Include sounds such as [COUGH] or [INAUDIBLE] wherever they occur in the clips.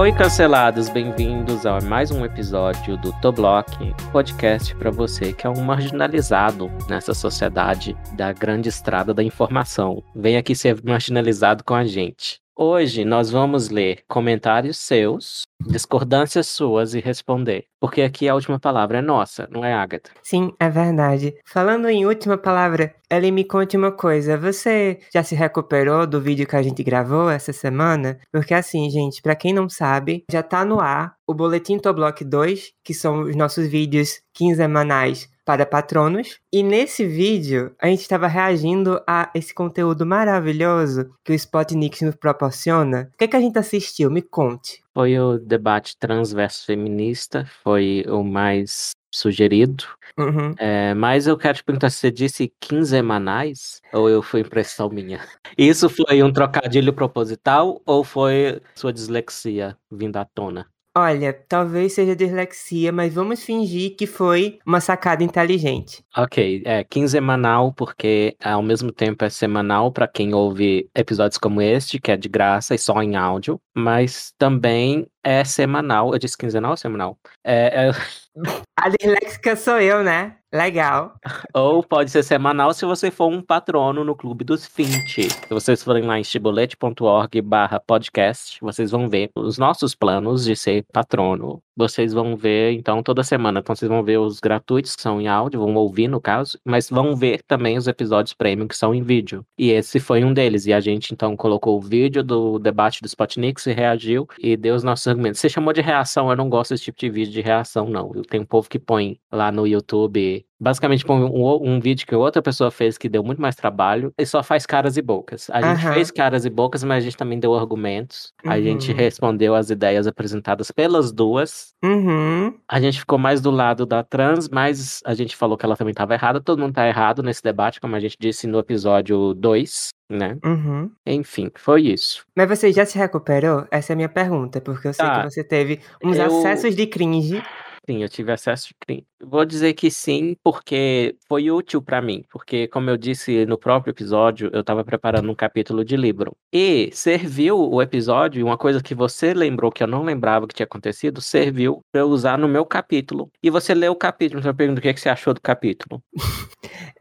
Oi, cancelados, bem-vindos a mais um episódio do Toblock, podcast para você que é um marginalizado nessa sociedade da grande estrada da informação. Vem aqui ser marginalizado com a gente. Hoje nós vamos ler comentários seus, discordâncias suas e responder. Porque aqui a última palavra é nossa, não é, Agatha? Sim, é verdade. Falando em última palavra, ele me conte uma coisa. Você já se recuperou do vídeo que a gente gravou essa semana? Porque assim, gente, para quem não sabe, já tá no ar o Boletim Toblock 2, que são os nossos vídeos quinzenais para patronos. E nesse vídeo, a gente estava reagindo a esse conteúdo maravilhoso que o Spotnik nos proporciona. O que, é que a gente assistiu? Me conte. Foi o debate trans versus feminista, foi o mais sugerido. Uhum. É, mas eu quero te perguntar, você disse quinzenais ou eu foi impressão minha? [LAUGHS] Isso foi um trocadilho proposital ou foi sua dislexia vindo à tona? Olha, talvez seja dislexia, mas vamos fingir que foi uma sacada inteligente. Ok, é quinzenal porque ao mesmo tempo é semanal para quem ouve episódios como este, que é de graça e só em áudio, mas também é semanal. Eu disse quinzenal ou semanal? É, é... [LAUGHS] A disléxica sou eu, né? Legal. Ou pode ser semanal se você for um patrono no Clube dos 20. Se vocês forem lá em chibolete.org barra podcast, vocês vão ver os nossos planos de ser patrono. Vocês vão ver, então, toda semana. Então, vocês vão ver os gratuitos, que são em áudio, vão ouvir, no caso, mas vão ver também os episódios premium, que são em vídeo. E esse foi um deles. E a gente, então, colocou o vídeo do debate do Spotnik, se reagiu e deu os nossos argumentos. Você chamou de reação, eu não gosto desse tipo de vídeo de reação, não. Tem um povo que põe lá no YouTube basicamente põe um, um, vídeo que outra pessoa fez que deu muito mais trabalho e só faz caras e bocas. A gente Aham. fez caras e bocas, mas a gente também deu argumentos. A gente Uhum. respondeu as ideias apresentadas pelas duas. Uhum. A gente ficou mais do lado da trans, mas a gente falou que ela também estava errada. Todo mundo tá errado nesse debate, como a gente disse no episódio 2, né? Uhum. Enfim, foi isso. Mas você já se recuperou? Essa é a minha pergunta, porque eu sei Tá. que você teve uns Eu- acessos de cringe. Sim, eu tive acesso de crime. Vou dizer que sim, porque foi útil pra mim. Porque, como eu disse no próprio episódio, eu tava preparando um capítulo de livro. E serviu o episódio, uma coisa que você lembrou que eu não lembrava que tinha acontecido, serviu pra eu usar no meu capítulo. E você leu o capítulo, então eu pergunto o que, é que você achou do capítulo. [LAUGHS]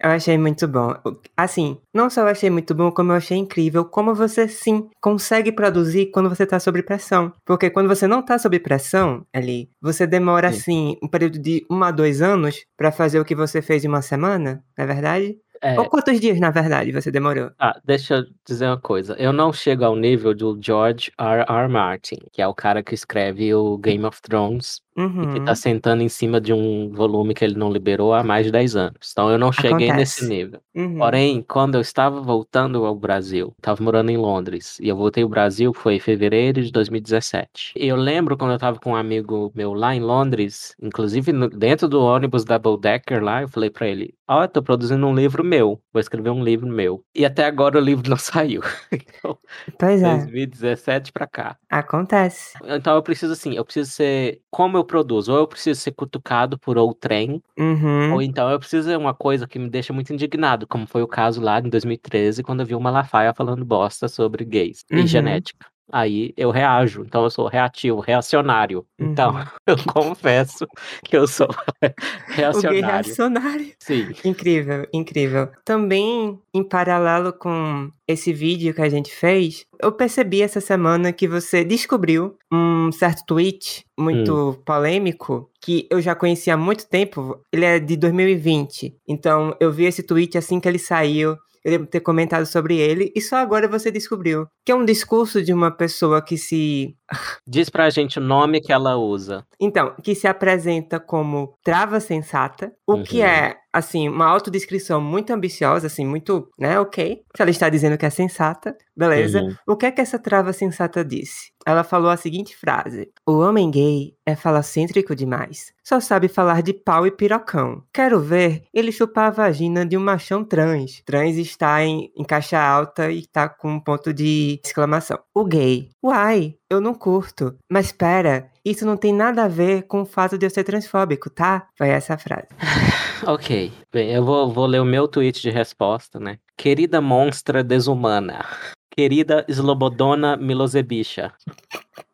Eu achei muito bom. Assim, não só eu achei muito bom, como eu achei incrível como você sim consegue produzir quando você tá sob pressão. Porque quando você não tá sob pressão, ali, você demora Sim. assim um período de um a dois anos pra fazer o que você fez em uma semana, não é verdade? É, Ou quantos dias, na verdade, você demorou? Ah, deixa eu dizer uma coisa. Eu não chego ao nível do George R. R. Martin, que é o cara que escreve o Game of Thrones e que Uhum. tá sentando em cima de um volume que ele não liberou há mais de 10 anos. Então eu não cheguei nesse Acontece. nível. Uhum. Porém, quando eu estava voltando ao Brasil, estava morando em Londres, e eu voltei ao Brasil foi em fevereiro de 2017. E eu lembro quando eu estava com um amigo meu lá em Londres, inclusive no- dentro do ônibus Double Decker lá, eu falei pra ele: Ó, eu tô produzindo um livro meu, vou escrever um livro meu. E até agora o livro [LAUGHS] não saiu. Então, Pois é, 2017 pra cá. acontece. Então eu preciso assim, eu preciso ser. Como eu produzo? Ou eu preciso ser cutucado por outrem, Uhum. ou então eu preciso uma coisa que me deixa muito indignado, como foi o caso lá em 2013, quando eu vi o Malafaia falando bosta sobre gays Uhum. e genética. Aí eu reajo, então eu sou reativo, reacionário. Então, Uhum. [LAUGHS] eu confesso que eu sou [LAUGHS] reacionário. reacionário. Sim. Incrível, incrível. Também, em paralelo com esse vídeo que a gente fez, eu percebi essa semana que você descobriu um certo tweet muito polêmico que eu já conhecia há muito tempo. Ele é de 2020. Então, eu vi esse tweet assim que ele saiu. Eu devo ter comentado sobre ele e só agora você descobriu. Que é um discurso de uma pessoa que se. [LAUGHS] Diz pra gente o nome que ela usa. Então, que se apresenta como trava sensata, o que Uhum. é, assim, uma autodescrição muito ambiciosa, assim, muito, né, ok. Se ela está dizendo que é sensata, beleza. Uhum. O que é que essa trava sensata disse? Ela falou a seguinte frase: O homem gay é falocêntrico demais. Só sabe falar de pau e pirocão. Quero ver ele chupar a vagina de um machão trans. Trans está em, em caixa alta e tá com um ponto de exclamação. O gay. Uai, eu não curto. Mas pera, isso não tem nada a ver com o fato de eu ser transfóbico, tá? Foi essa a frase. [LAUGHS] Ok. Bem, eu vou, vou ler o meu tweet de resposta, né? Querida monstra desumana. Querida Slobodona Milosebicha.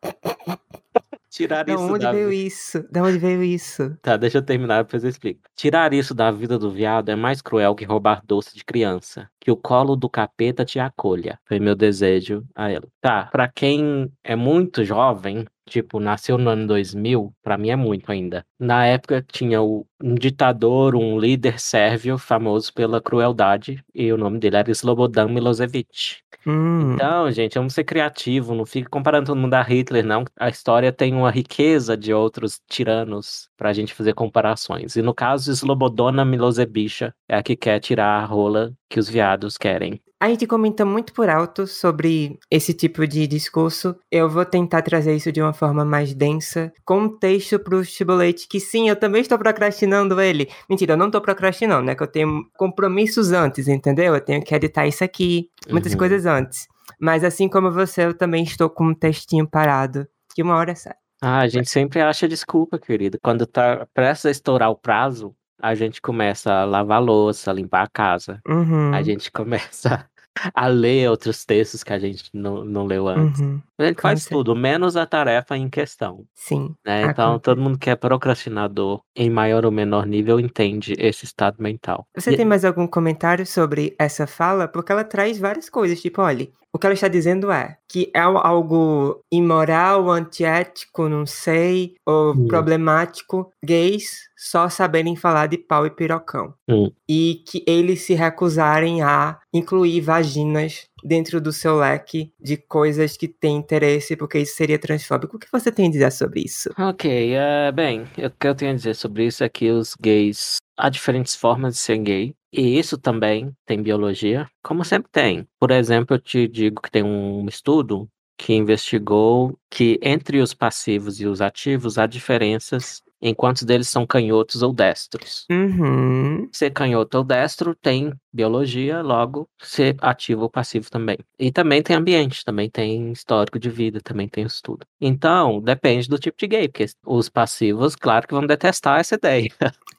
[LAUGHS] Tirar Da isso onde da veio vi- isso? Da onde veio isso? Tá, deixa eu terminar, depois eu explico. Tirar isso da vida do viado é mais cruel que roubar doce de criança. Que o colo do capeta te acolha. Foi meu desejo a ela. Tá, pra quem é muito jovem, tipo, nasceu no ano 2000, pra mim é muito ainda. Na época tinha o- um ditador, um líder sérvio famoso pela crueldade, e o nome dele era Slobodan Milosevic. Hum, Então, gente, vamos ser criativos, não fique comparando todo mundo a Hitler, não. A história tem uma riqueza de outros tiranos pra gente fazer comparações. E no caso, Slobodana Milosevic é a que quer tirar a rola que os viados querem. A gente comenta muito por alto sobre esse tipo de discurso. Eu vou tentar trazer isso de uma forma mais densa, com um texto pro Chibolete, que sim, eu também estou procrastinando ele. Mentira, eu não tô procrastinando, né? Que eu tenho compromissos antes, entendeu? Eu tenho que editar isso aqui, muitas Uhum. coisas antes. Mas assim como você, eu também estou com um textinho parado, que uma hora sai. Ah, a gente sempre acha desculpa, querido. Quando tá prestes a estourar o prazo, a gente começa a lavar a louça, a limpar a casa. Uhum. A gente [LAUGHS] começa a ler outros textos que a gente não, não leu antes. Uhum. A gente faz tudo, menos a tarefa em questão. Sim. né? Então, acontece. todo mundo que é procrastinador em maior ou menor nível entende esse estado mental. Você E- tem mais algum comentário sobre essa fala? Porque ela traz várias coisas, tipo, olha, o que ela está dizendo é que é algo imoral, antiético, não sei, ou Hum. problemático, gays só saberem falar de pau e pirocão. Hum. E que eles se recusarem a incluir vaginas dentro do seu leque de coisas que têm interesse, porque isso seria transfóbico. O que você tem a dizer sobre isso? Ok, é, bem, o que eu tenho a dizer sobre isso é que os gays. Há diferentes formas de ser gay. E isso também tem biologia, como sempre tem. Por exemplo, eu te digo que tem um estudo que investigou que entre os passivos e os ativos há diferenças em quantos deles são canhotos ou destros. Uhum. Ser canhoto ou destro tem biologia, logo ser ativo ou passivo também. E também tem ambiente, também tem histórico de vida, também tem estudo. Então, depende do tipo de gay, porque os passivos, claro que vão detestar essa ideia.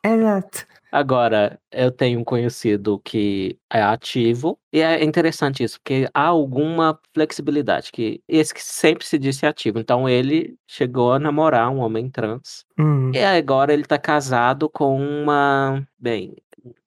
Exato. Agora, eu tenho um conhecido que é ativo, e é interessante isso, porque há alguma flexibilidade, que esse que sempre se disse ativo. Então, ele chegou a namorar um homem trans, Hum. e agora ele tá casado com uma, bem,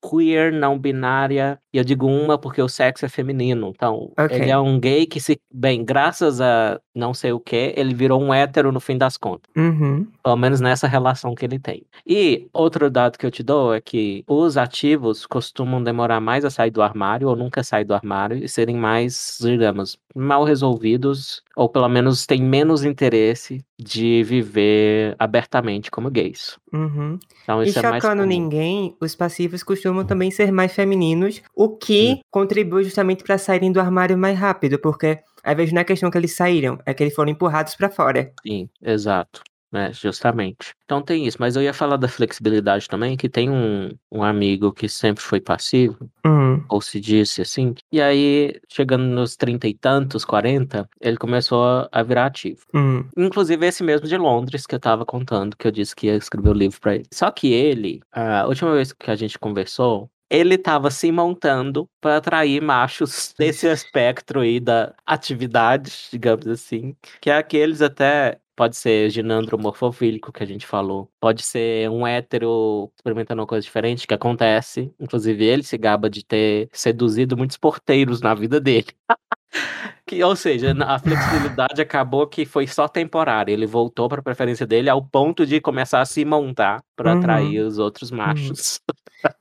queer, não binária, e eu digo uma porque o sexo é feminino. Então, Ok. ele é um gay que se, bem, graças a não sei o que, ele virou um hétero no fim das contas. Uhum. Pelo menos nessa relação que ele tem. E outro dado que eu te dou é que os ativos costumam demorar mais a sair do armário ou nunca sair do armário e serem mais, digamos, mal resolvidos ou pelo menos têm menos interesse de viver abertamente como gays. Uhum. Então E isso é mais chocando comum. ninguém, os passivos costumam também ser mais femininos, o que Hum. contribui justamente para saírem do armário mais rápido, porque às vezes não é questão que eles saíram, é que eles foram empurrados para fora. Sim, exato. É, justamente. Então tem isso, mas eu ia falar da flexibilidade também, que tem um, um amigo que sempre foi passivo, Hum. ou se disse assim, e aí, chegando nos trinta e tantos, 40, ele começou a- virar ativo. Hum. Inclusive esse mesmo de Londres que eu tava contando, que eu disse que ia escrever o livro pra ele. Só que ele, a última vez que a gente conversou, ele tava se montando pra atrair machos [LAUGHS] desse espectro aí da atividade, digamos assim, que é aqueles até Pode ser ginandro homofofílico que a gente falou. Pode ser um hétero experimentando uma coisa diferente, que acontece. Inclusive, ele se gaba de ter seduzido muitos porteiros na vida dele. [LAUGHS] Que, ou seja, a flexibilidade acabou que foi só temporária. Ele voltou para a preferência dele ao ponto de começar a se montar para Uhum. atrair os outros machos. [LAUGHS]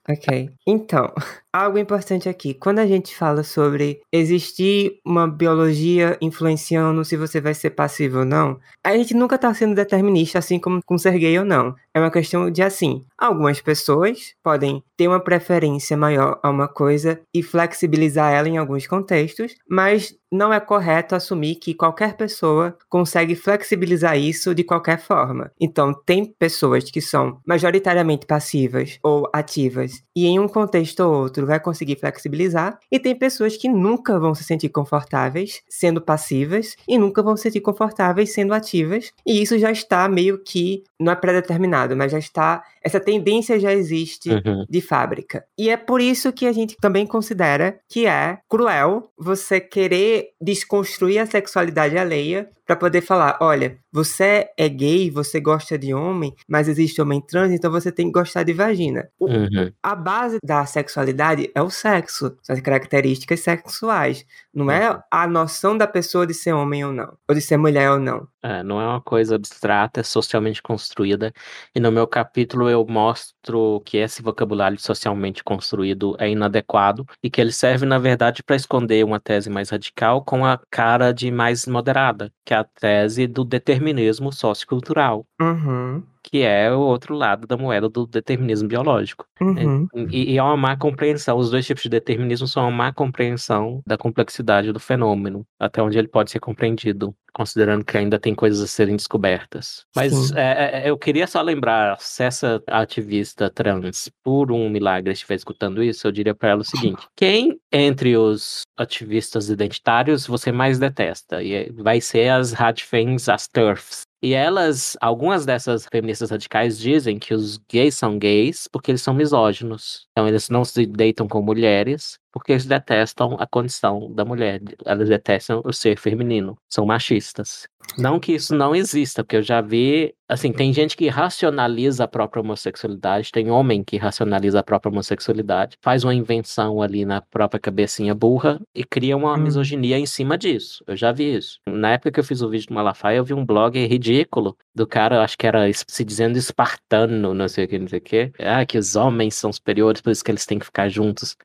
Ok. Então, [LAUGHS] algo importante aqui. Quando a gente fala sobre existir uma biologia influenciando se você vai ser passivo ou não, a gente nunca tá sendo determinista, assim como com ser gay ou não. É uma questão de assim. Algumas pessoas podem ter uma preferência maior a uma coisa e flexibilizar ela em alguns contextos, mas não é correto assumir que qualquer pessoa consegue flexibilizar isso de qualquer forma. Então, tem pessoas que são majoritariamente passivas ou ativas e em um contexto ou outro vai conseguir flexibilizar, e tem pessoas que nunca vão se sentir confortáveis sendo passivas e nunca vão se sentir confortáveis sendo ativas, e isso já está meio que não é pré-determinado, mas já está essa tendência já existe Uhum. de fábrica. E é por isso que a gente também considera que é cruel você querer desconstruir a sexualidade alheia para poder falar, olha, você é gay, você gosta de homem, mas existe homem trans, então você tem que gostar de vagina. O, Uhum. a base da sexualidade é o sexo, são as características sexuais. Não é a noção da pessoa de ser homem ou não, ou de ser mulher ou não. É, não é uma coisa abstrata, é socialmente construída. E no meu capítulo eu mostro que esse vocabulário socialmente construído é inadequado e que ele serve, na verdade, para esconder uma tese mais radical com a cara de mais moderada, que é a tese do determinismo sociocultural, Uhum, que é o outro lado da moeda do determinismo biológico. uhum, E, e é uma má compreensão. Os dois tipos de determinismo são uma má compreensão da complexidade do fenômeno, até onde ele pode ser compreendido, considerando que ainda tem coisas a serem descobertas. Mas Sim. é, é, eu queria só lembrar, se essa ativista trans, por um milagre, estiver escutando isso, eu diria para ela o seguinte: quem entre os ativistas identitários você mais detesta? E é- vai ser as radfens, as TERFs. E elas, algumas dessas feministas radicais dizem que os gays são gays porque eles são misóginos. Então eles não se deitam com mulheres porque eles detestam a condição da mulher. Elas detestam o ser feminino. São machistas. Não que isso não exista, porque eu já vi, assim, tem gente que racionaliza a própria homossexualidade, tem homem que racionaliza a própria homossexualidade, faz uma invenção ali na própria cabecinha burra e cria uma Hum. misoginia em cima disso. Eu já vi isso. Na época que eu fiz o vídeo do Malafaia, eu vi um blog ridículo do cara, acho que era se dizendo espartano, não sei o que, não sei o que. Ah, que os homens são superiores, por isso que eles têm que ficar juntos.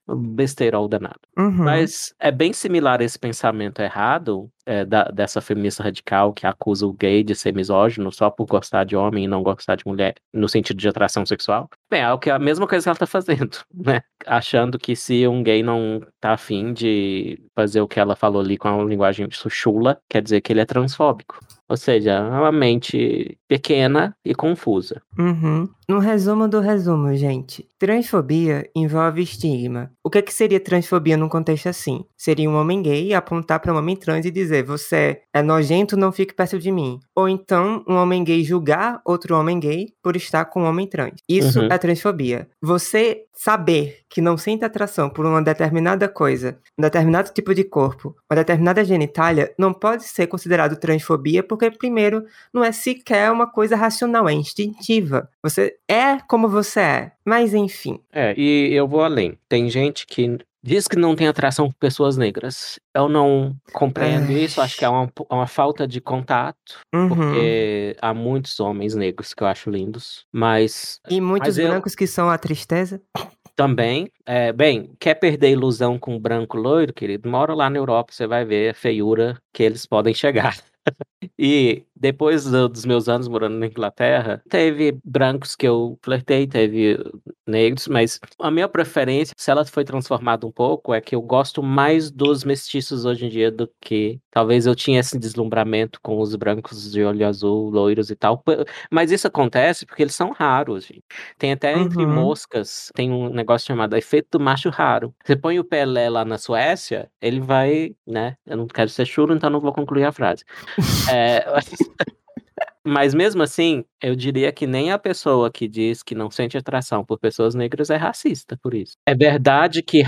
Besteirol danado. uhum. Mas é bem similar esse pensamento errado é, da- dessa feminista radical que acusa o gay de ser misógino só por gostar de homem e não gostar de mulher, no sentido de atração sexual. Bem, é o que- a mesma coisa que ela tá fazendo, [LAUGHS] né? Achando que se um gay não tá afim de fazer o que ela falou ali com a linguagem chula, quer dizer que ele é transfóbico. Ou seja, é uma mente pequena e confusa. Uhum. No resumo do resumo, gente. Transfobia envolve estigma. O que, é que seria transfobia num contexto assim? Seria um homem gay apontar para um homem trans e dizer: Você é nojento, não fique perto de mim. Ou então um homem gay julgar outro homem gay por estar com um homem trans. Isso Uhum. é transfobia. Você saber que não sente atração por uma determinada coisa, um determinado tipo de corpo, uma determinada genitália, não pode ser considerado transfobia, porque, primeiro, não é sequer uma coisa racional, é instintiva. Você é como você é. Mas enfim. É, e eu vou além. Tem gente que diz que não tem atração por pessoas negras. Eu não compreendo Ai. isso, acho que é uma, uma falta de contato, Uhum. porque há muitos homens negros que eu acho lindos, mas E muitos Mas eu- brancos que são a tristeza. também, é, bem, quer perder a ilusão com branco loiro, querido? Mora lá na Europa, você vai ver a feiura que eles podem chegar. E depois do- dos meus anos morando na Inglaterra, teve brancos que eu flertei, teve negros, mas a minha preferência, se ela foi transformada um pouco, é que eu gosto mais dos mestiços hoje em dia do que talvez eu tinha esse deslumbramento com os brancos de olho azul, loiros e tal. Mas isso acontece porque eles são raros, gente. Tem até entre Uhum. moscas, tem um negócio chamado efeito macho raro. Você põe o Pelé lá na Suécia, ele vai, né? Eu não quero ser chulo, então não vou concluir a frase. [LAUGHS] É, [LAUGHS] Mas mesmo assim, eu diria que nem a pessoa que diz que não sente atração por pessoas negras é racista por isso. É verdade que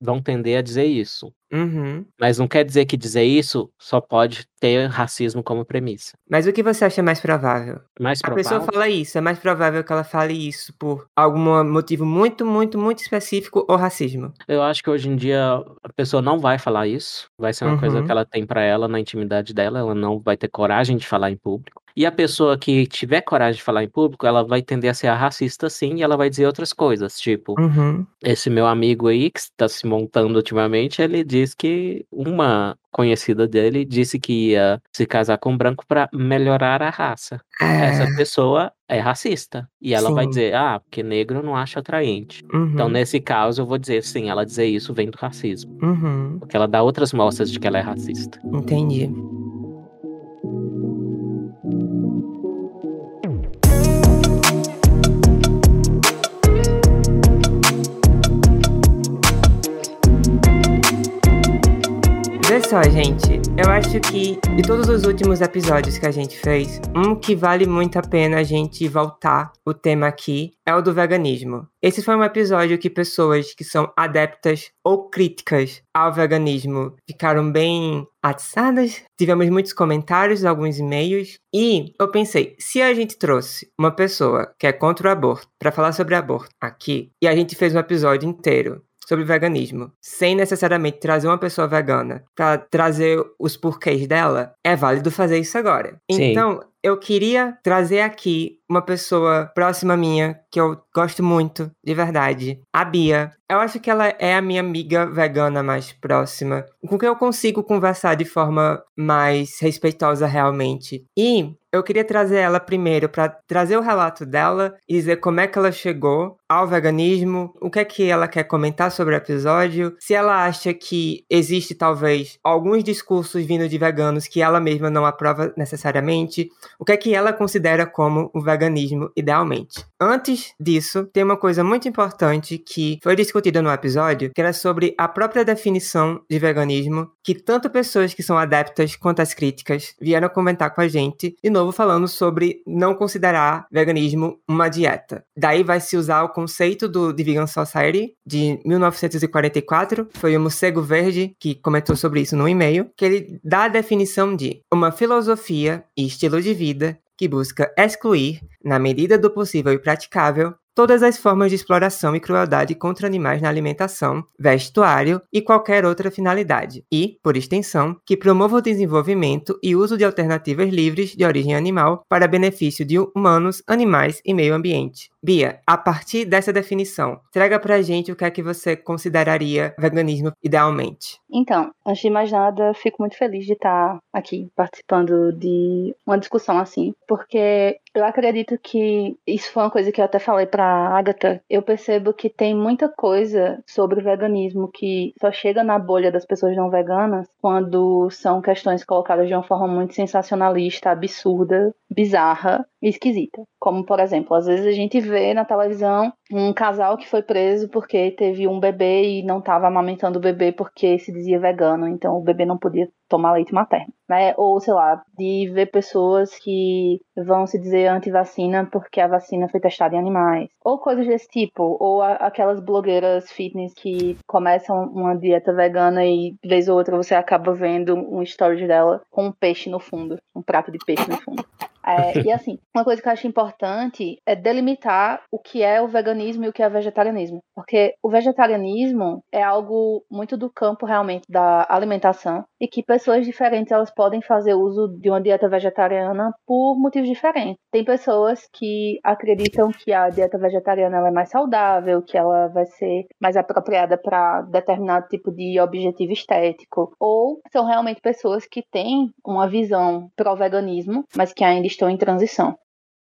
vão tender a dizer isso. Uhum. Mas não quer dizer que dizer isso só pode ter racismo como premissa. Mas o que você acha mais provável? Mais A pessoa provável. fala isso, é mais provável que ela fale isso por algum motivo muito, muito, muito específico ou racismo. Eu acho que hoje em dia a pessoa não vai falar isso. Vai ser uma coisa Uhum. que ela tem pra ela na intimidade dela. Ela não vai ter coragem de falar em público. E a pessoa que tiver coragem de falar em público, ela vai tender a ser racista sim, e ela vai dizer outras coisas, tipo, Uhum. esse meu amigo aí que está se montando ultimamente, ele diz que uma conhecida dele disse que ia se casar com um branco pra melhorar a raça. Essa É. pessoa é racista. E ela vai Sim. dizer, ah, porque negro não acho atraente. Então, Uhum. nesse caso, eu vou dizer sim, ela dizer isso vem do racismo. Uhum. Porque ela dá outras mostras de que ela é racista. Entendi. Só, gente, eu acho que de todos os últimos episódios que a gente fez, um que vale muito a pena a gente voltar o tema aqui é o do veganismo. Esse foi um episódio que pessoas que são adeptas ou críticas ao veganismo ficaram bem atiçadas. Tivemos muitos comentários, alguns e-mails. E eu pensei, se a gente trouxe uma pessoa que é contra o aborto para falar sobre aborto aqui, e a gente fez um episódio inteiro sobre veganismo, sem necessariamente trazer uma pessoa vegana para trazer os porquês dela, é válido fazer isso agora. Sim. Então, eu queria trazer aqui uma pessoa próxima minha que eu gosto muito, de verdade, a Bia. Eu acho que ela é a minha amiga vegana mais próxima, com quem eu consigo conversar de forma mais respeitosa realmente. E eu queria trazer ela primeiro para trazer o relato dela e dizer como é que ela chegou ao veganismo, o que é que ela quer comentar sobre o episódio, se ela acha que existe talvez alguns discursos vindo de veganos que ela mesma não aprova necessariamente, o que é que ela considera como o veganismo idealmente. Antes disso, tem uma coisa muito importante que foi discutida no episódio, que era sobre a própria definição de veganismo, que tanto pessoas que são adeptas quanto as críticas vieram comentar com a gente, de novo falando sobre não considerar veganismo uma dieta. Daí vai se usar o conceito do The Vegan Society de 1944, foi o Morcego Verde que comentou sobre isso no e-mail, que ele dá a definição de uma filosofia e estilo de vida que busca excluir, na medida do possível e praticável, todas as formas de exploração e crueldade contra animais na alimentação, vestuário e qualquer outra finalidade, e, por extensão, que promova o desenvolvimento e uso de alternativas livres de origem animal para benefício de humanos, animais e meio ambiente. Bia, a partir dessa definição, traga pra gente o que é que você consideraria veganismo idealmente. Então, antes de mais nada, fico muito feliz de estar aqui participando de uma discussão assim, porque eu acredito que isso foi uma coisa que eu até falei pra Agatha. Eu percebo que tem muita coisa sobre o veganismo que só chega na bolha das pessoas não veganas quando são questões colocadas de uma forma muito sensacionalista, absurda, bizarra esquisita. Como, por exemplo, às vezes a gente vê na televisão um casal que foi preso porque teve um bebê e não estava amamentando o bebê porque se dizia vegano, então o bebê não podia tomar leite materno, né? Ou, sei lá, de ver pessoas que vão se dizer anti-vacina porque a vacina foi testada em animais. Ou coisas desse tipo. Ou a, aquelas blogueiras fitness que começam uma dieta vegana e, vez ou outra, você acaba vendo um story dela com um peixe no fundo. Um prato de peixe no fundo. É, [LAUGHS] e assim, uma coisa que eu acho importante é delimitar o que é o veganismo e o que é o vegetarianismo. Porque o vegetarianismo é algo muito do campo realmente da alimentação e que pessoas diferentes elas podem fazer uso de uma dieta vegetariana por motivos diferentes. Tem pessoas que acreditam que a dieta vegetariana é mais saudável, que ela vai ser mais apropriada para determinado tipo de objetivo estético, ou são realmente pessoas que têm uma visão pro veganismo, mas que ainda estão em transição.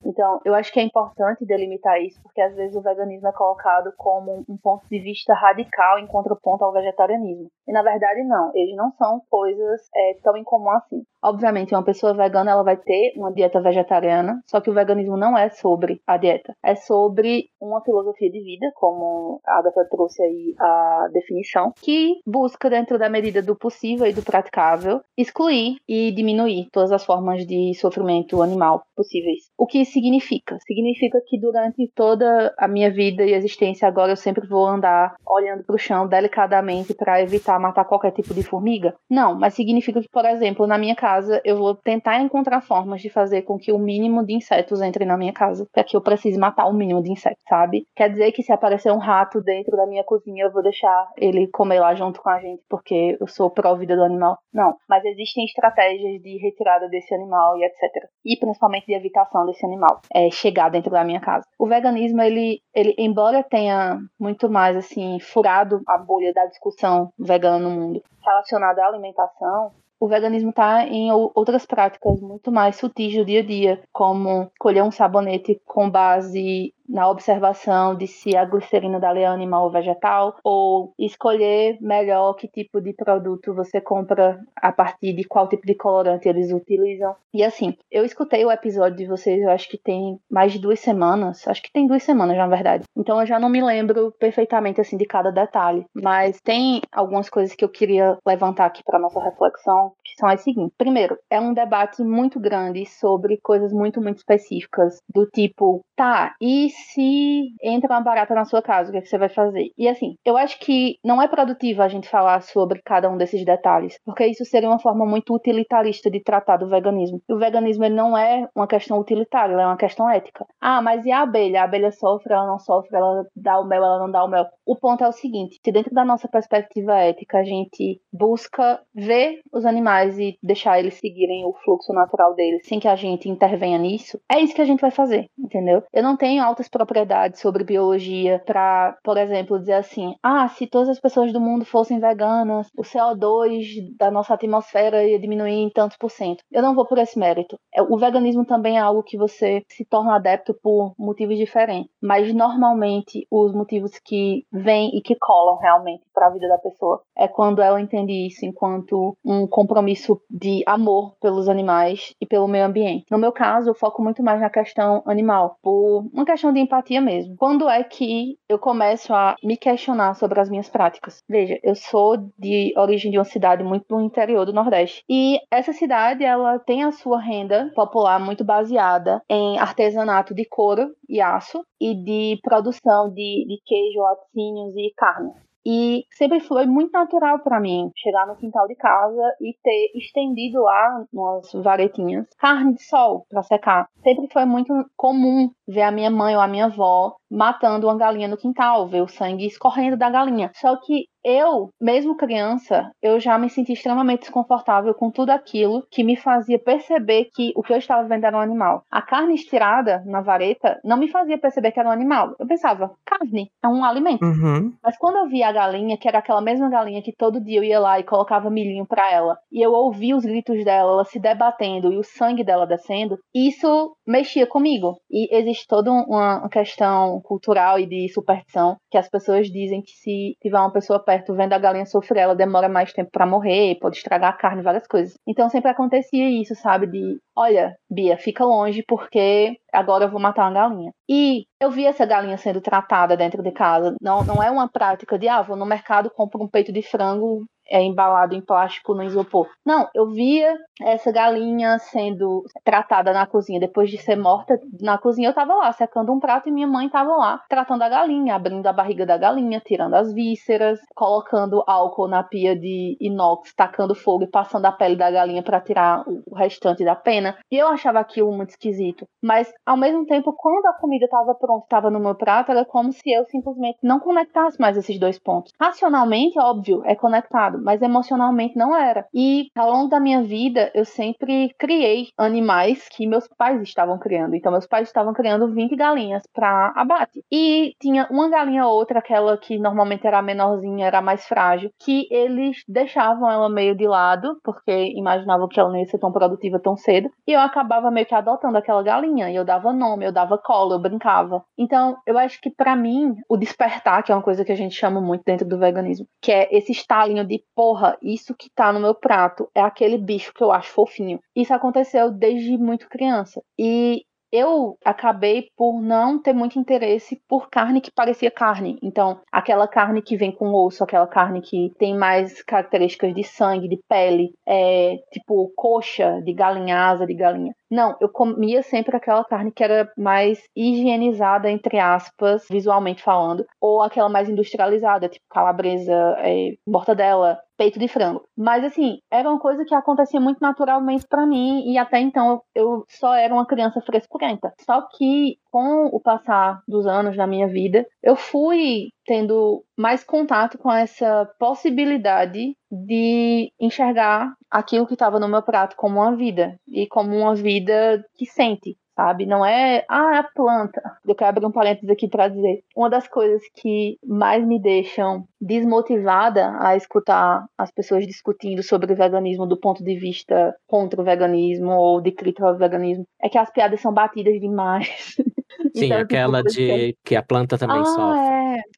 Então, eu acho que é importante delimitar isso, porque às vezes o veganismo é colocado como um ponto de vista radical em contraponto ao vegetarianismo. E na verdade, não. Eles não são coisas é, tão incomum assim. Obviamente, uma pessoa vegana ela vai ter uma dieta vegetariana, só que o veganismo não é sobre a dieta. É sobre uma filosofia de vida, como a Agatha trouxe aí a definição, que busca, dentro da medida do possível e do praticável, excluir e diminuir todas as formas de sofrimento animal possíveis. O que significa? Significa que durante toda a minha vida e existência agora eu sempre vou andar olhando para o chão delicadamente para evitar matar qualquer tipo de formiga? Não, mas significa que, por exemplo, na minha casa eu vou tentar encontrar formas de fazer com que o mínimo de insetos entre na minha casa, para que eu precise matar o mínimo de insetos, sabe? Quer dizer que se aparecer um rato dentro da minha cozinha, eu vou deixar ele comer lá junto com a gente porque eu sou pró-vida do animal? Não, mas existem estratégias de retirada desse animal e etc. E principalmente de evitação desse animal animal é, chegar dentro da minha casa. O veganismo, ele, ele, embora tenha muito mais assim furado a bolha da discussão vegana no mundo relacionada à alimentação, o veganismo está em outras práticas muito mais sutis do dia a dia, como colher um sabonete com base na observação de se a glicerina dali é animal ou vegetal, ou escolher melhor que tipo de produto você compra a partir de qual tipo de colorante eles utilizam. E assim, eu escutei o episódio de vocês, eu acho que tem mais de duas semanas, acho que tem duas semanas na verdade. Então eu já não me lembro perfeitamente assim de cada detalhe, mas tem algumas coisas que eu queria levantar aqui para nossa reflexão, que são as seguintes. Primeiro, é um debate muito grande sobre coisas muito muito específicas, do tipo, tá, e se entra uma barata na sua casa, o que, é que você vai fazer? E assim, eu acho que não é produtivo a gente falar sobre cada um desses detalhes, porque isso seria uma forma muito utilitarista de tratar do veganismo. E o veganismo ele não é uma questão utilitária, é uma questão ética. Ah, mas e a abelha? A abelha sofre, ela não sofre, ela dá o mel, ela não dá o mel. O ponto é o seguinte: se dentro da nossa perspectiva ética a gente busca ver os animais e deixar eles seguirem o fluxo natural deles sem que a gente intervenha nisso, é isso que a gente vai fazer, entendeu? Eu não tenho propriedades sobre biologia para, por exemplo, dizer assim: ah, se todas as pessoas do mundo fossem veganas, o CO2 da nossa atmosfera ia diminuir em tantos por cento. Eu não vou por esse mérito. É, o veganismo também é algo que você se torna adepto por motivos diferentes, mas normalmente os motivos que vêm e que colam realmente para a vida da pessoa é quando ela entende isso enquanto um compromisso de amor pelos animais e pelo meio ambiente. No meu caso, eu foco muito mais na questão animal, por uma questão de empatia mesmo. Quando é que eu começo a me questionar sobre as minhas práticas? Veja, eu sou de origem de uma cidade muito no interior do Nordeste e essa cidade ela tem a sua renda popular muito baseada em artesanato de couro e aço e de produção de, de queijo, laticínios e carne. E sempre foi muito natural para mim chegar no quintal de casa e ter estendido lá umas varetinhas carne de sol para secar. Sempre foi muito comum ver a minha mãe ou a minha avó matando uma galinha no quintal, ver o sangue escorrendo da galinha. Só que eu, mesmo criança, eu já me senti extremamente desconfortável com tudo aquilo que me fazia perceber que o que eu estava vendo era um animal. A carne estirada na vareta não me fazia perceber que era um animal. Eu pensava, carne é um alimento. Uhum. Mas quando eu via a galinha, que era aquela mesma galinha que todo dia eu ia lá e colocava milhinho para ela, e eu ouvia os gritos dela, ela se debatendo e o sangue dela descendo, isso mexia comigo. E existe toda uma questão cultural e de superstição que as pessoas dizem que se tiver uma pessoa perto vendo a galinha sofrer, ela demora mais tempo para morrer, pode estragar a carne, várias coisas. Então sempre acontecia isso, sabe? De, olha, Bia, fica longe porque agora eu vou matar uma galinha. E eu vi essa galinha sendo tratada dentro de casa. Não, não é uma prática de, ah, vou no mercado, compro um peito de frango é embalado em plástico no isopor. Não, eu via essa galinha sendo tratada na cozinha depois de ser morta. Na cozinha eu tava lá secando um prato e minha mãe tava lá tratando a galinha, abrindo a barriga da galinha, tirando as vísceras, colocando álcool na pia de inox, tacando fogo e passando a pele da galinha para tirar o restante da pena. E eu achava aquilo muito esquisito. Mas ao mesmo tempo, quando a comida estava pronta, estava no meu prato, era como se eu simplesmente não conectasse mais esses dois pontos. Racionalmente, óbvio, é conectado, mas emocionalmente não era. E ao longo da minha vida, eu sempre criei animais que meus pais estavam criando. Então, meus pais estavam criando 20 galinhas para abate. E tinha uma galinha ou outra, aquela que normalmente era menorzinha, era mais frágil, que eles deixavam ela meio de lado, porque imaginavam que ela não ia ser tão produtiva tão cedo. E eu acabava meio que adotando aquela galinha. E eu dava nome, eu dava colo, eu brincava. Então, eu acho que para mim, o despertar, que é uma coisa que a gente chama muito dentro do veganismo, que é esse estalinho de porra, isso que tá no meu prato é aquele bicho que eu acho fofinho. Isso aconteceu desde muito criança. E eu acabei por não ter muito interesse por carne que parecia carne. Então, aquela carne que vem com osso, aquela carne que tem mais características de sangue, de pele, é, tipo coxa de galinha, asa de galinha. Não, eu comia sempre aquela carne que era mais higienizada, entre aspas, visualmente falando, ou aquela mais industrializada, tipo calabresa, é, mortadela, peito de frango. Mas assim, era uma coisa que acontecia muito naturalmente para mim e até então eu só era uma criança frescurenta. Só que com o passar dos anos na minha vida, eu fui tendo mais contato com essa possibilidade de enxergar aquilo que estava no meu prato como uma vida e como uma vida que sente, sabe? Não é, ah, é a planta. Eu quero abrir um parênteses aqui para dizer. Uma das coisas que mais me deixam desmotivada a escutar as pessoas discutindo sobre o veganismo do ponto de vista contra o veganismo ou de crítica ao veganismo é que as piadas são batidas demais. [LAUGHS] Sim, Então, aquela de que a planta também sofre. Ah, é.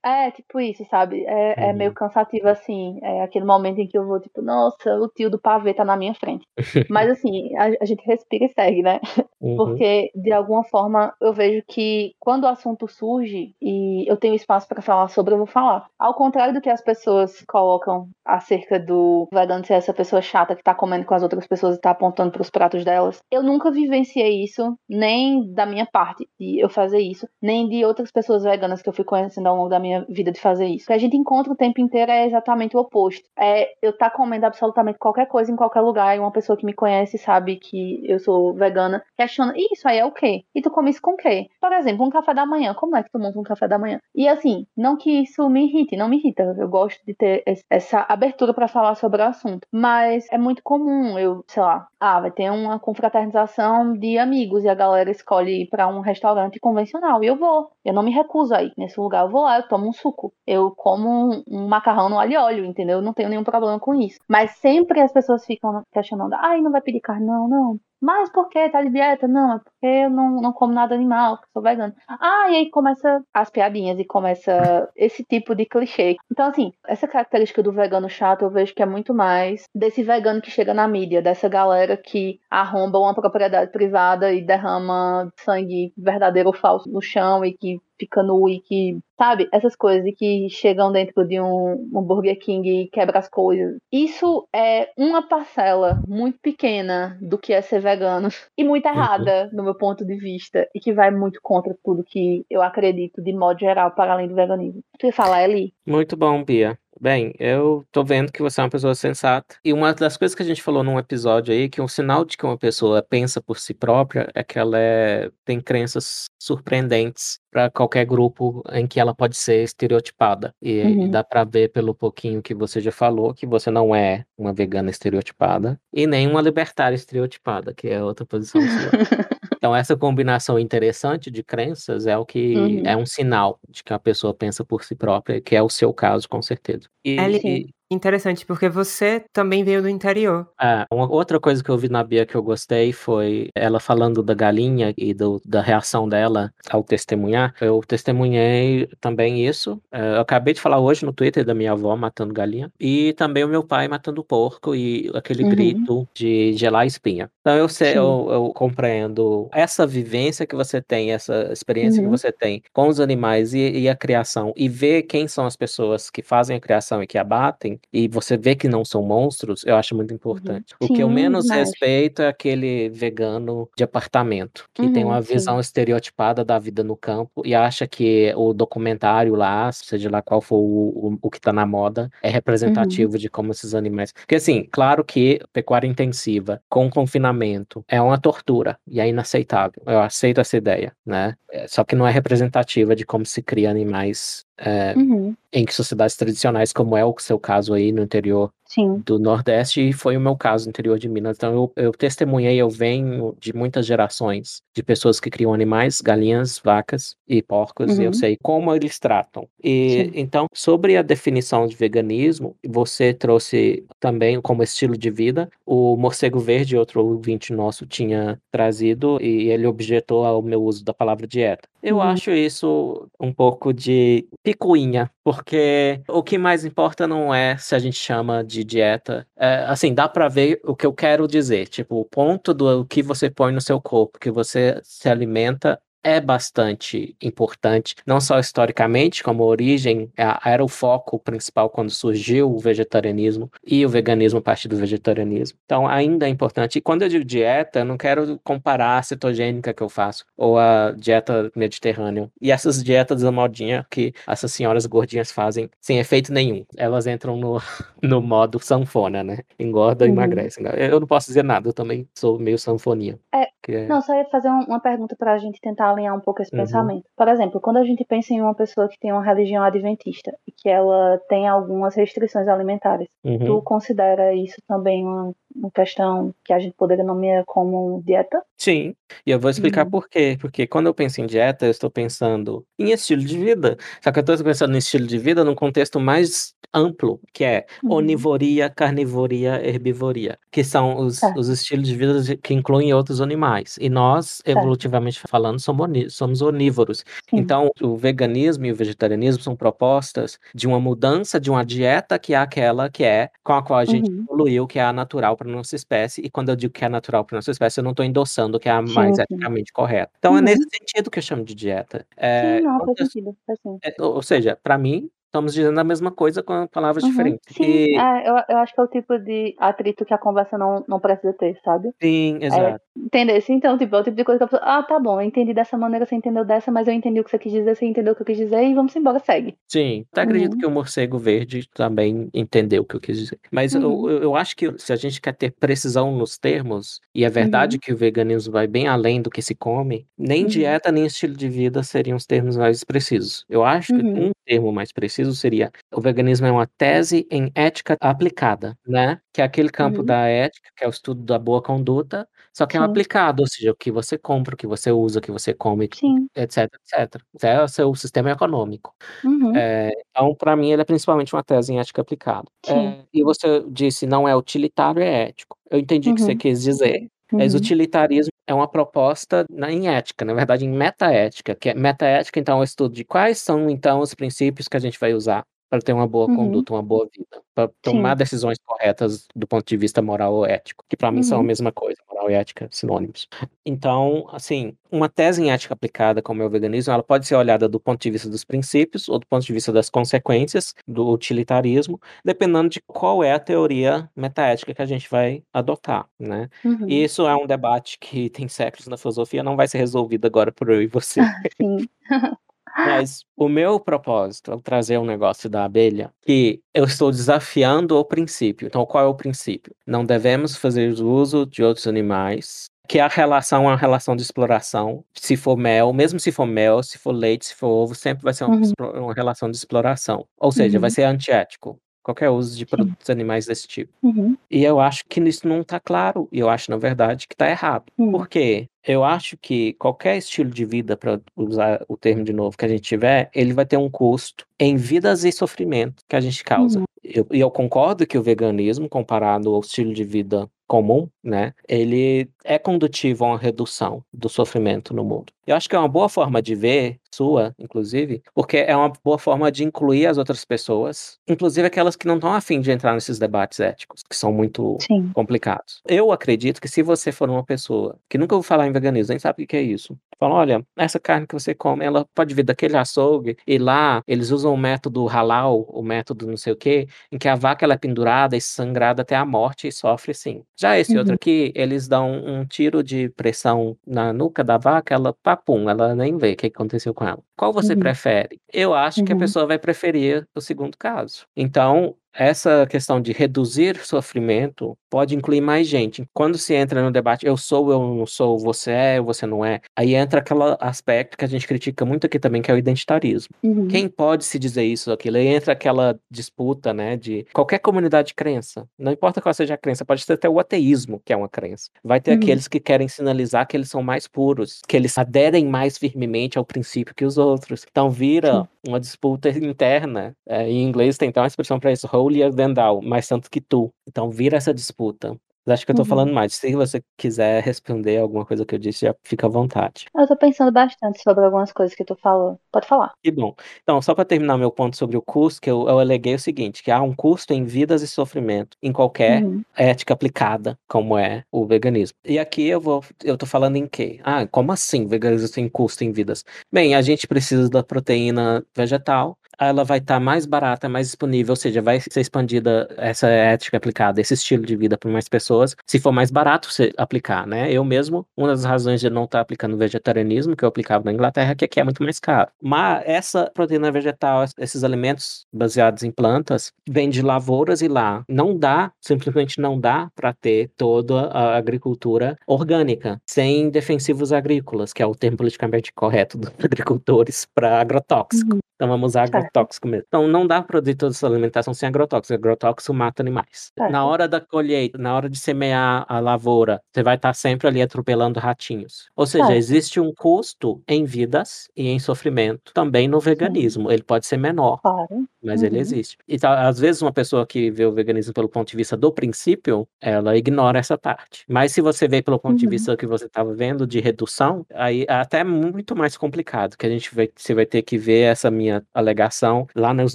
É, tipo isso, sabe? É, é Uhum. meio cansativo, assim. É aquele momento em que eu vou, tipo, nossa, o tio do pavê tá na minha frente. [LAUGHS] Mas, assim, a, a gente respira e segue, né? Uhum. Porque, de alguma forma, eu vejo que quando o assunto surge e eu tenho espaço pra falar sobre, eu vou falar. Ao contrário do que as pessoas colocam acerca do vegano ser essa pessoa chata que tá comendo com as outras pessoas e tá apontando pros pratos delas, eu nunca vivenciei isso, nem da minha parte de eu fazer isso, nem de outras pessoas veganas que eu fui conhecendo ao longo da minha vida de fazer isso. O que a gente encontra o tempo inteiro é exatamente o oposto. É eu tá comendo absolutamente qualquer coisa em qualquer lugar e uma pessoa que me conhece sabe que eu sou vegana questiona, "Ih, isso aí é o quê? E tu come isso com o quê? Por exemplo, um café da manhã. Como é que tu monta um café da manhã? E assim, não que isso me irrite, não me irrita. Eu gosto de ter es- essa abertura pra falar sobre o assunto. Mas é muito comum eu, sei lá, ah, vai ter uma confraternização de amigos e a galera escolhe ir pra um restaurante convencional. E eu vou. Eu não me recuso aí. Nesse lugar eu vou lá, eu tomo um suco. Eu como um, um macarrão no alho e óleo, entendeu? Eu não tenho nenhum problema com isso. Mas sempre as pessoas ficam questionando: ai, não vai pedir carne? Não, não. Mas por que? Tá de dieta? Não, é porque eu não, não como nada animal, sou vegano. Ah, e aí começa as piadinhas e começa esse tipo de clichê. Então, assim, essa característica do vegano chato eu vejo que é muito mais desse vegano que chega na mídia, dessa galera que arromba uma propriedade privada e derrama sangue verdadeiro ou falso no chão e que fica e que, sabe, essas coisas e que chegam dentro de um, um Burger King e quebra as coisas. Isso é uma parcela muito pequena do que é ser vegano [LAUGHS] e muito errada, no meu ponto de vista, e que vai muito contra tudo que eu acredito de modo geral, para além do veganismo. Tu ia falar, Eli? Muito bom, Bia. Bem, eu tô vendo que você é uma pessoa sensata. E uma das coisas que a gente falou num episódio aí, que um sinal de que uma pessoa pensa por si própria é que ela é- tem crenças surpreendentes para qualquer grupo em que ela pode ser estereotipada. E, e Uhum. dá pra ver pelo pouquinho que você já falou que você não é uma vegana estereotipada e nem uma libertária estereotipada, que é outra posição sua. [LAUGHS] Então, essa combinação interessante de crenças é o que Uhum. é um sinal de que a pessoa pensa por si própria, que é o seu caso, com certeza. E, Eli- Sim. Interessante, porque você também veio do interior. ah, uma outra coisa que eu vi na Bia que eu gostei foi ela falando da galinha e do- da reação dela ao testemunhar. Eu testemunhei também isso. Eh, eu acabei de falar hoje no Twitter da minha avó matando galinha e também o meu pai matando porco e aquele Uhum. grito de gelar espinha. Então eu sei, eu, eu compreendo essa vivência que você tem, essa experiência que Uhum. você tem com os animais e, e a criação e ver quem são as pessoas que fazem a criação e que abatem e você vê que não são monstros, eu acho muito importante. O que eu Sim, menos demais. respeito é aquele vegano de apartamento que tem Uhum, uma sim. visão estereotipada da vida no campo e acha que o documentário lá, seja lá qual for o, o, o que tá na moda, é Uhum. representativo de como esses animais. Porque assim, claro que pecuária intensiva com confinamento é uma tortura e é inaceitável. Eu aceito essa ideia, né? É, Só que não é representativa de como se cria animais é, Uhum. em sociedades tradicionais, como é o seu caso aí no interior Sim. do Nordeste e foi o meu caso no interior de Minas. Então eu, eu testemunhei, eu venho de muitas gerações de pessoas que criam animais, galinhas, vacas e porcos, e eu Uhum. sei como eles tratam. E Sim. então, sobre a definição de veganismo, você trouxe também como estilo de vida. O morcego verde, outro ouvinte nosso, tinha trazido e ele objetou ao meu uso da palavra dieta. Eu Uhum. acho isso um pouco de picuinha, porque o que mais importa não é se a gente chama de dieta. É, assim, dá pra ver o que eu quero dizer. Tipo, o ponto do que você põe no seu corpo, que você se alimenta. É bastante importante, não só historicamente, como origem, a- era o foco principal quando surgiu o vegetarianismo e o veganismo a partir do vegetarianismo. Então, ainda é importante. E quando eu digo dieta, eu não quero comparar a cetogênica que eu faço ou a dieta mediterrânea. E essas dietas da modinha que essas senhoras gordinhas fazem sem efeito nenhum. Elas entram no, [LAUGHS] no modo sanfona, né? Engorda e Uhum. emagrece. Eu não posso dizer nada, eu também sou meio sanfonia. É, é- Não, só ia fazer um- uma pergunta pra gente tentar alinhar um pouco esse Uhum. pensamento. Por exemplo, quando a gente pensa em uma pessoa que tem uma religião adventista e que ela tem algumas restrições alimentares, Uhum. tu considera isso também uma, uma questão que a gente poderia nomear como dieta? Sim, e eu vou explicar Uhum. por quê. Porque quando eu penso em dieta, eu estou pensando em estilo de vida. Só que eu estou pensando em estilo de vida num contexto mais amplo, que é Uhum. onivoria, carnivoria, herbivoria, que são os, Certo. os estilos de vida que incluem outros animais. E nós, evolutivamente falando, somos, oni- somos onívoros. Sim. Então, o veganismo e o vegetarianismo são propostas de uma mudança de uma dieta que é aquela que é com a qual a gente Uhum. evoluiu, que é a natural para nossa espécie. E quando eu digo que é natural para nossa espécie, eu não estou endossando que é a mais Sim, sim. eticamente correta. Então, é Uhum. nesse sentido que eu chamo de dieta. É, Sim, não, faz sentido. Faz sim. é, ou seja, para mim, estamos dizendo a mesma coisa com palavras Uhum. diferentes. Sim, E, é, eu, eu acho que é o tipo de atrito que a conversa não, não precisa ter, sabe? sim, exato. Entender? Sim, Então, tipo, é o tipo de coisa que a pessoa, ah, tá bom, eu entendi dessa maneira, você entendeu dessa, mas eu entendi o que você quis dizer, você entendeu o que eu quis dizer, e vamos embora, segue. Sim, até acredito Uhum. que o morcego verde também entendeu o que eu quis dizer. Mas eu, Uhum. eu, eu acho que se a gente quer ter precisão nos termos, e é verdade Uhum. que o veganismo vai bem além do que se come, nem Uhum. dieta nem estilo de vida seriam os termos mais precisos. Eu acho que Uhum. um termo mais preciso seria o veganismo é uma tese em ética aplicada, né? Que é aquele campo Uhum. da ética, que é o estudo da boa conduta, só que é Sim. aplicado, ou seja, o que você compra, o que você usa, o que você come, Sim. etc, etc. Até o seu sistema econômico. Uhum. É, então, para mim, ele é principalmente uma tese em ética aplicada. É, e você disse não é utilitário, é ético. Eu entendi o que você Uhum. quis dizer. Mas Uhum. utilitarismo é uma proposta na, em ética, na verdade, em metaética, que é metaética, então, é o estudo de quais são, então, os princípios que a gente vai usar para ter uma boa Uhum. conduta, uma boa vida, para tomar Sim. decisões corretas do ponto de vista moral ou ético, que para mim são a Uhum. mesma coisa, moral e ética sinônimos. Então, assim, uma tese em ética aplicada, como é o veganismo, ela pode ser olhada do ponto de vista dos princípios ou do ponto de vista das consequências do utilitarismo, dependendo de qual é a teoria metaética que a gente vai adotar, né? Uhum. E isso é um debate que tem séculos na filosofia, não vai ser resolvido agora por eu e você. Sim. [LAUGHS] Mas o meu propósito ao trazer um negócio da abelha, que eu estou desafiando o princípio. Então, qual é o princípio? Não devemos fazer uso de outros animais. Que a relação é uma relação de exploração. Se for mel, mesmo se for mel, se for leite, se for ovo, sempre vai ser uma, Uhum. uma relação de exploração. Ou seja, vai Uhum. ser antiético. Qualquer uso de Sim. produtos animais desse tipo. Uhum. E eu acho que isso não está claro. E eu acho, na verdade, que está errado. Hum. Por quê? Eu acho que qualquer estilo de vida, para usar o termo de novo que a gente tiver, ele vai ter um custo em vidas e sofrimento que a gente causa. Uhum. Eu- E eu, concordo que o veganismo, comparado ao estilo de vida comum, né, ele é condutivo a uma redução do sofrimento no mundo. Eu acho que é uma boa forma de ver, sua, inclusive, porque é uma boa forma de incluir as outras pessoas, inclusive aquelas que não estão afim de entrar nesses debates éticos, que são muito Sim. complicados. Eu acredito que se você for uma pessoa que nunca ouviu falar em veganismo, nem sabe o que é isso, fala, olha, essa carne que você come, ela pode vir daquele açougue, e lá eles usam o método halal, o método não sei o quê, em que a vaca ela é pendurada e sangrada até a morte e sofre sim. Já esse outro Uhum. aqui, eles dão um tiro de pressão na nuca da vaca, ela papum, ela nem vê o que aconteceu com ela. Qual você Uhum. prefere? Eu acho que a Uhum. pessoa vai preferir o segundo caso. Então, essa questão de reduzir sofrimento pode incluir mais gente. Quando se entra no debate, eu sou, eu não sou, você é, você não é, aí entra aquele aspecto que a gente critica muito aqui também, que é o identitarismo. Uhum. Quem pode se dizer isso ou aquilo? Aí entra aquela disputa, né, de qualquer comunidade de crença. Não importa qual seja a crença, pode ser até o ateísmo, que é uma crença. Vai ter Uhum. aqueles que querem sinalizar que eles são mais puros, que eles aderem mais firmemente ao princípio que os outros. Então vira uma disputa interna. É, em inglês tem então uma expressão para isso, holier than thou, mais santo que tu. Então vira essa disputa. Acho que eu tô Uhum. falando mais. Se você quiser responder alguma coisa que eu disse, já fica à vontade. Eu tô pensando bastante sobre algumas coisas que tu falou. Pode falar. Que bom. Então, só para terminar meu ponto sobre o custo, que eu, eu aleguei o seguinte, que há um custo em vidas e sofrimento em qualquer Uhum. ética aplicada, como é o veganismo. E aqui eu vou, eu tô falando em quê? Ah, como assim veganismo tem custo em vidas? Bem, a gente precisa da proteína vegetal, ela vai estar mais barata, mais disponível, ou seja, vai ser expandida essa ética aplicada, esse estilo de vida para mais pessoas, se for mais barato você aplicar, né? Eu mesmo, uma das razões de não estar aplicando vegetarianismo, que eu aplicava na Inglaterra, é que aqui é muito mais caro. Mas essa proteína vegetal, esses alimentos baseados em plantas, vêm de lavouras e lá não dá, simplesmente não dá para ter toda a agricultura orgânica, sem defensivos agrícolas, que é o termo politicamente correto dos [LAUGHS] agricultores para agrotóxico. Uhum. Então vamos usar. Agrotóxico mesmo. Então não dá para produzir toda essa alimentação sem agrotóxico. Agrotóxico mata animais. Certo. Na hora da colheita, na hora de semear a lavoura, você vai estar sempre ali atropelando ratinhos. Ou seja, Certo. existe um custo em vidas e em sofrimento também no veganismo. Ele pode ser menor, Claro. mas ele Uhum. existe. E tá, às vezes uma pessoa que vê o veganismo pelo ponto de vista do princípio, ela ignora essa parte. Mas se você vê pelo ponto de Uhum. vista que você estava vendo de redução, aí é até muito mais complicado, que a gente vai, você vai ter que ver essa minha alegação lá nos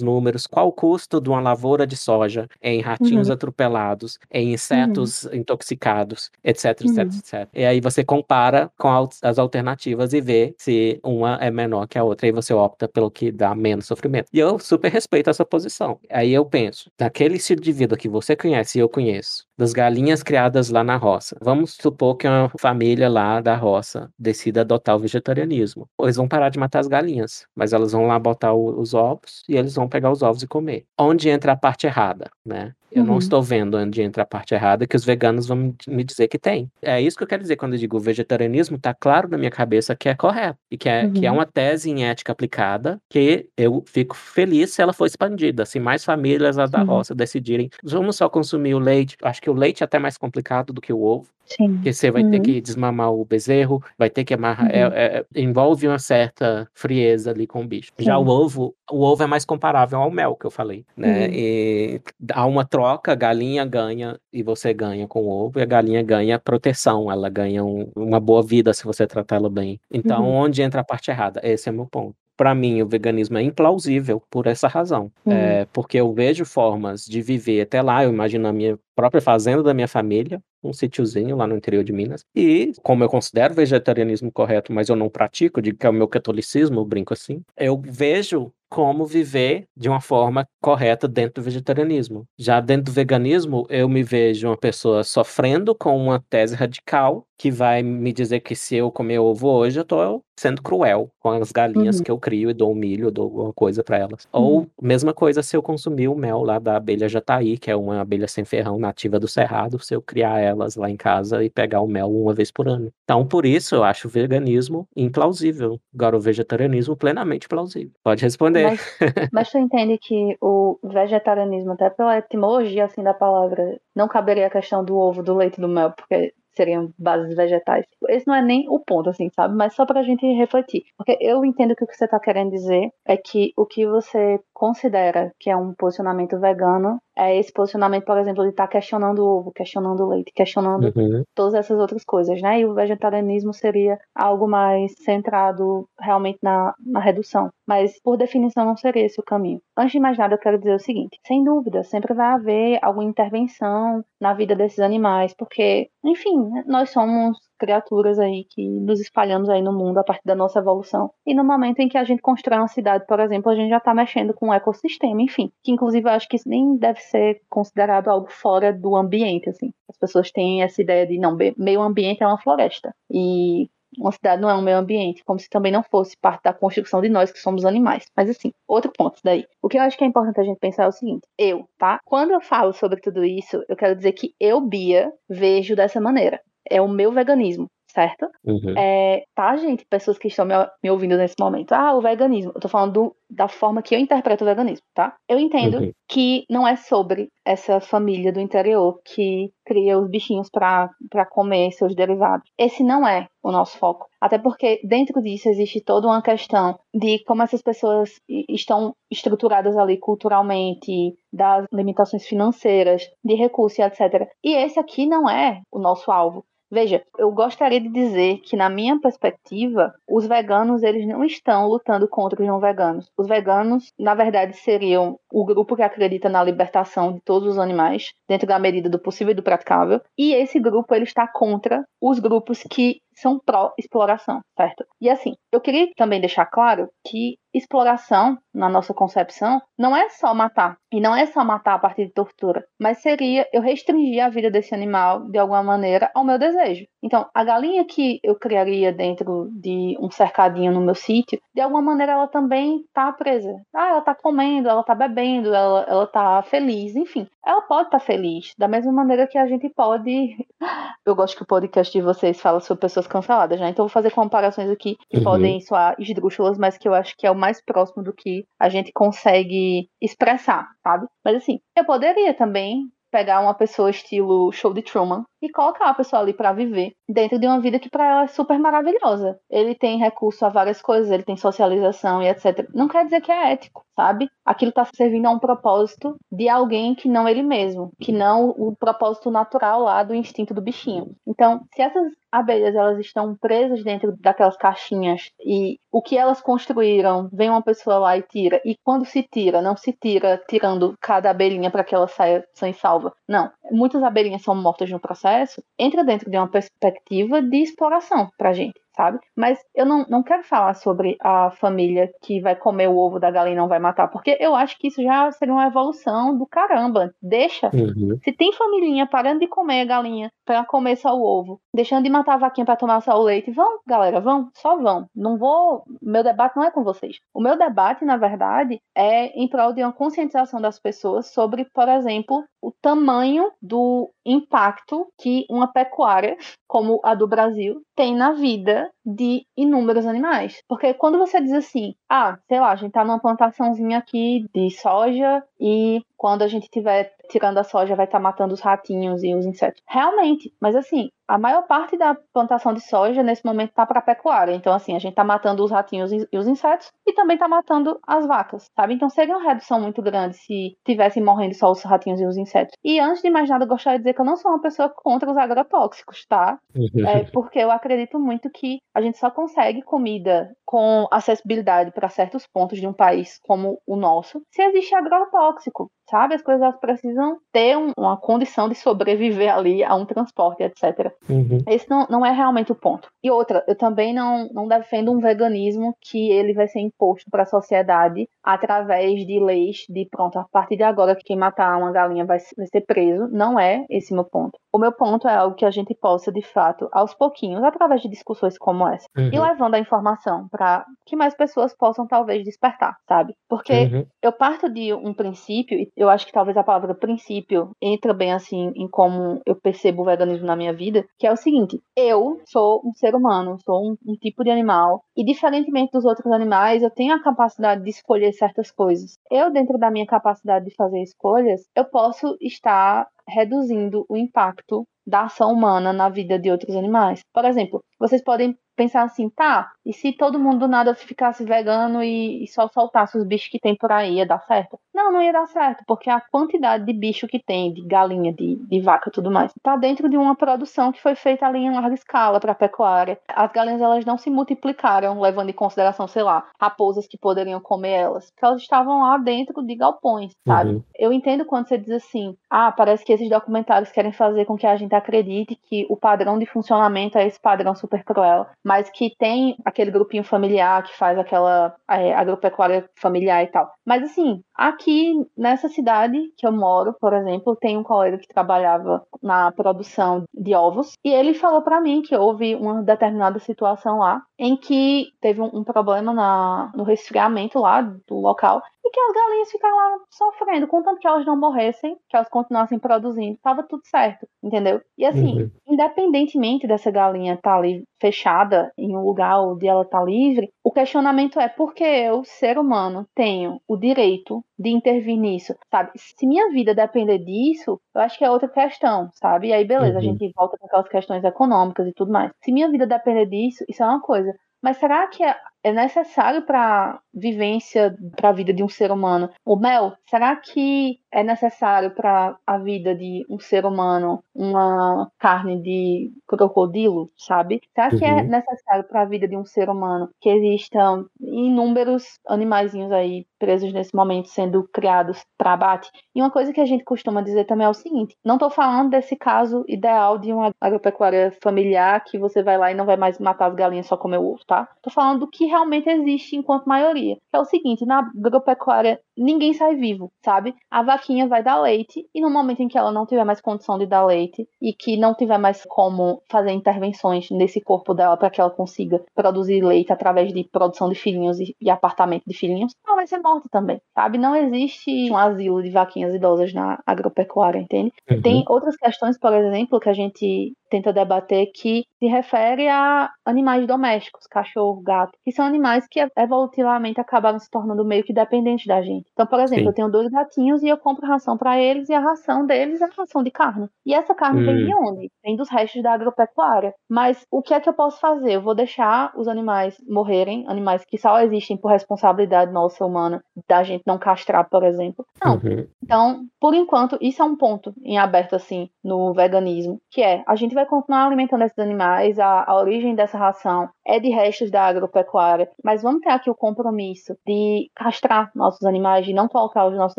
números, qual o custo de uma lavoura de soja em ratinhos Uhum. atropelados, em insetos intoxicados, etc, etc, Uhum. etc. E aí você compara com as alternativas e vê se uma é menor que a outra, e você opta pelo que dá menos sofrimento. E eu super respeito essa posição. Aí eu penso, daquele estilo de vida que você conhece e eu conheço, das galinhas criadas lá na roça. Vamos supor que uma família lá da roça decida adotar o vegetarianismo. Eles vão parar de matar as galinhas, mas elas vão lá botar os ovos e eles vão pegar os ovos e comer. Onde entra a parte errada, né? Eu não Uhum. estou vendo onde entra a parte errada que os veganos vão me- dizer que tem. É isso que eu quero dizer quando eu digo vegetarianismo, tá claro na minha cabeça que é correto e que é, que é Uhum. uma tese em ética aplicada que eu fico feliz se ela for expandida, se mais famílias lá da Sim. roça decidirem, vamos só consumir o leite. Acho que o leite é até mais complicado do que o ovo, Sim. porque você vai ter Uhum. que desmamar o bezerro, vai ter que amarrar, é- Uhum. é- envolve uma certa frieza ali com o bicho. Já Sim. o ovo, o ovo é mais comparável ao mel que eu falei, né? Uhum. E há uma troca, a galinha ganha e você ganha com o ovo, e a galinha ganha proteção, ela ganha um- uma boa vida se você tratar ela bem. Então, Uhum. onde entra a parte errada? Esse é o meu ponto. Para mim, o veganismo é implausível por essa razão. Uhum. É, porque eu vejo formas de viver até lá. Eu imagino a minha própria fazenda da minha família, um sítiozinho lá no interior de Minas. E, como eu considero o vegetarianismo correto, mas eu não pratico, digo que é o meu catolicismo, eu brinco assim, eu vejo como viver de uma forma correta dentro do vegetarianismo. Já dentro do veganismo, eu me vejo uma pessoa sofrendo com uma tese radical que vai me dizer que se eu comer ovo hoje, eu tô sendo cruel com as galinhas Uhum. que eu crio e dou milho, dou alguma coisa para elas. Uhum. Ou mesma coisa se eu consumir o mel lá da abelha jataí, que é uma abelha sem ferrão nativa do cerrado, se eu criar elas lá em casa e pegar o mel uma vez por ano. Então, por isso eu acho o veganismo implausível. Agora o vegetarianismo plenamente plausível. Pode responder. Mas, mas tu entende que o vegetarianismo, até pela etimologia assim da palavra, não caberia a questão do ovo, do leite do mel, porque seriam bases vegetais. Esse não é nem o ponto, assim, sabe? Mas só pra gente refletir. Porque eu entendo que o que você tá querendo dizer é que o que você considera que é um posicionamento vegano é esse posicionamento, por exemplo, de estar questionando o ovo, questionando o leite, questionando Uhum. todas essas outras coisas, né? E o vegetarianismo seria algo mais centrado realmente na, na redução. Mas, por definição, não seria esse o caminho. Antes de mais nada, eu quero dizer o seguinte: sem dúvida, sempre vai haver alguma intervenção na vida desses animais, porque, enfim, nós somos criaturas aí que nos espalhamos aí no mundo a partir da nossa evolução. E no momento em que a gente constrói uma cidade, por exemplo, a gente já está mexendo com o ecossistema, enfim. Que inclusive eu acho que isso nem deve ser considerado algo fora do ambiente, assim. As pessoas têm essa ideia de, não, meio ambiente é uma floresta. E uma cidade não é um meio ambiente, como se também não fosse parte da construção de nós que somos animais. Mas assim, outro ponto daí. O que eu acho que é importante a gente pensar é o seguinte: eu, tá? Quando eu falo sobre tudo isso, eu quero dizer que eu, Bia, vejo dessa maneira. É o meu veganismo, certo? Uhum. É, tá, gente? Pessoas que estão me, me ouvindo nesse momento. Ah, o veganismo. Eu tô falando do- da forma que eu interpreto o veganismo, tá? Eu entendo Uhum. que não é sobre essa família do interior que cria os bichinhos pra pra comer seus derivados. Esse não é o nosso foco. Até porque dentro disso existe toda uma questão de como essas pessoas estão estruturadas ali culturalmente, das limitações financeiras, de recursos, etc. E esse aqui não é o nosso alvo. Veja, eu gostaria de dizer que na minha perspectiva, os veganos eles não estão lutando contra os não veganos. Os veganos, na verdade, seriam o grupo que acredita na libertação de todos os animais, dentro da medida do possível e do praticável. E esse grupo ele está contra os grupos que são pró-exploração, certo? E assim, eu queria também deixar claro que exploração, na nossa concepção, não é só matar. E não é só matar a partir de tortura. Mas seria eu restringir a vida desse animal, de alguma maneira, ao meu desejo. Então, a galinha que eu criaria dentro de um cercadinho no meu sítio, de alguma maneira ela também tá presa. Ah, ela tá comendo, ela tá bebendo, ela, ela tá feliz, enfim. Ela pode estar feliz. Da mesma maneira que a gente pode. [LAUGHS] Eu gosto que o podcast de vocês fala sobre pessoas canceladas, né? Então vou fazer comparações aqui que uhum. podem soar esdrúxulas, mas que eu acho que é o mais próximo do que a gente consegue expressar, sabe? Mas assim, eu poderia também pegar uma pessoa estilo show de Truman e colocar a pessoa ali para viver dentro de uma vida que para ela é super maravilhosa. Ele tem recurso a várias coisas, ele tem socialização e etc. Não quer dizer que é ético, sabe? Aquilo tá servindo a um propósito de alguém que não ele mesmo, que não o propósito natural lá do instinto do bichinho. Então, se essas abelhas elas estão presas dentro daquelas caixinhas e o que elas construíram, vem uma pessoa lá e tira. E quando se tira, não se tira tirando cada abelhinha para que ela saia sem salva. Não. Muitas abelhinhas são mortas no processo. Entra dentro de uma perspectiva de exploração pra gente sabe? Mas eu não, não quero falar sobre a família que vai comer o ovo da galinha e não vai matar, porque eu acho que isso já seria uma evolução do caramba. Deixa. Uhum. Se tem família parando de comer a galinha para comer só o ovo, deixando de matar a vaquinha para tomar só o leite, vão, galera, vão, só vão. Não vou. Meu debate não é com vocês. O meu debate, na verdade, é em prol de uma conscientização das pessoas sobre, por exemplo, o tamanho do impacto que uma pecuária como a do Brasil tem na vida de inúmeros animais. Porque quando você diz assim, ah, sei lá, a gente tá numa plantaçãozinha aqui de soja e quando a gente tiver tirando a soja vai estar tá matando os ratinhos e os insetos. Realmente, mas assim, a maior parte da plantação de soja nesse momento está para pecuária. Então, assim, a gente está matando os ratinhos e os insetos e também está matando as vacas, sabe? Então, seria uma redução muito grande se tivessem morrendo só os ratinhos e os insetos. E antes de mais nada, eu gostaria de dizer que eu não sou uma pessoa contra os agrotóxicos, tá? [LAUGHS] É porque eu acredito muito que a gente só consegue comida com acessibilidade para certos pontos de um país como o nosso se existe agrotóxico sabe? As coisas precisam ter um, uma condição de sobreviver ali a um transporte, etc. Uhum. Esse não, não é realmente o ponto. E outra, eu também não, não defendo um veganismo que ele vai ser imposto para a sociedade através de leis de pronto, a partir de agora quem matar uma galinha vai, vai ser preso. Não é esse meu ponto. O meu ponto é algo que a gente possa, de fato, aos pouquinhos, através de discussões como essa, uhum. e levando a informação para que mais pessoas possam talvez despertar, sabe? Porque uhum. eu parto de um princípio, e eu acho que talvez a palavra princípio entra bem assim em como eu percebo o veganismo na minha vida, que é o seguinte: eu sou um ser humano, sou um, um tipo de animal, e diferentemente dos outros animais, eu tenho a capacidade de escolher certas coisas. Eu, dentro da minha capacidade de fazer escolhas, eu posso estar reduzindo o impacto da ação humana na vida de outros animais. Por exemplo, vocês podem pensar assim, tá, e se todo mundo do nada ficasse vegano e, e, só soltasse os bichos que tem por aí, ia dar certo? Não, não ia dar certo, porque a quantidade de bicho que tem, de galinha, de, de vaca tudo mais, tá dentro de uma produção que foi feita ali em larga escala para pecuária. As galinhas, elas não se multiplicaram, levando em consideração, sei lá, raposas que poderiam comer elas, porque elas estavam lá dentro de galpões, sabe? Uhum. Eu entendo quando você diz assim, ah, parece que esses documentários querem fazer com que a gente acredite que o padrão de funcionamento é esse padrão super cruel, mas que tem aquele grupinho familiar que faz aquela é, agropecuária familiar e tal. Mas assim, aqui nessa cidade que eu moro, por exemplo, tem um colega que trabalhava na produção de ovos e ele falou para mim que houve uma determinada situação lá em que teve um, um problema na, no resfriamento lá do local e que as galinhas ficaram lá sofrendo, contanto que elas não morressem, que elas continuassem produzindo, tava tudo certo, entendeu? E assim, uhum. independentemente dessa galinha estar tá ali fechada em um lugar onde ela tá livre, o questionamento é por que eu, ser humano, tenho o direito de intervir nisso, sabe? Se minha vida depender disso, eu acho que é outra questão, sabe? E aí, beleza, uhum. a gente volta com aquelas questões econômicas e tudo mais. Se minha vida depender disso, isso é uma coisa. Mas será que é, é necessário para vivência, para a vida de um ser humano? O mel, será que é necessário para a vida de um ser humano uma carne de crocodilo, sabe? Será que é uhum. é necessário para a vida de um ser humano que existam inúmeros animaizinhos aí presos nesse momento sendo criados para abate? E uma coisa que a gente costuma dizer também é o seguinte: não estou falando desse caso ideal de uma agropecuária familiar que você vai lá e não vai mais matar as galinhas só comer o ovo, tá? Estou falando do que realmente existe enquanto maioria. Que é o seguinte: na agropecuária ninguém sai vivo, sabe? A vaquinha vai dar leite e no momento em que ela não tiver mais condição de dar leite e que não tiver mais como fazer intervenções nesse corpo dela para que ela consiga produzir leite através de produção de filhinhos e, e apartamento de filhinhos, ela vai ser morta também, sabe? Não existe um asilo de vaquinhas idosas na agropecuária, entende? Uhum. Tem outras questões, por exemplo, que a gente tenta debater que se refere a animais domésticos, cachorro, gato, que são animais que evolutivamente acabaram se tornando meio que dependentes da gente. Então, por exemplo, Sim. eu tenho dois gatinhos e eu compro ração para eles e a ração deles é ração de carne. E essa carne hum. vem de onde? Vem dos restos da agropecuária. Mas o que é que eu posso fazer? Eu vou deixar os animais morrerem, animais que só existem por responsabilidade nossa humana, da gente não castrar, por exemplo. Não. Uhum. Então, por enquanto, isso é um ponto em aberto assim no veganismo, que é a gente vai continuar alimentando esses animais, a, a origem dessa ração é de restos da agropecuária, mas vamos ter aqui o compromisso de castrar nossos animais, de não colocar os nossos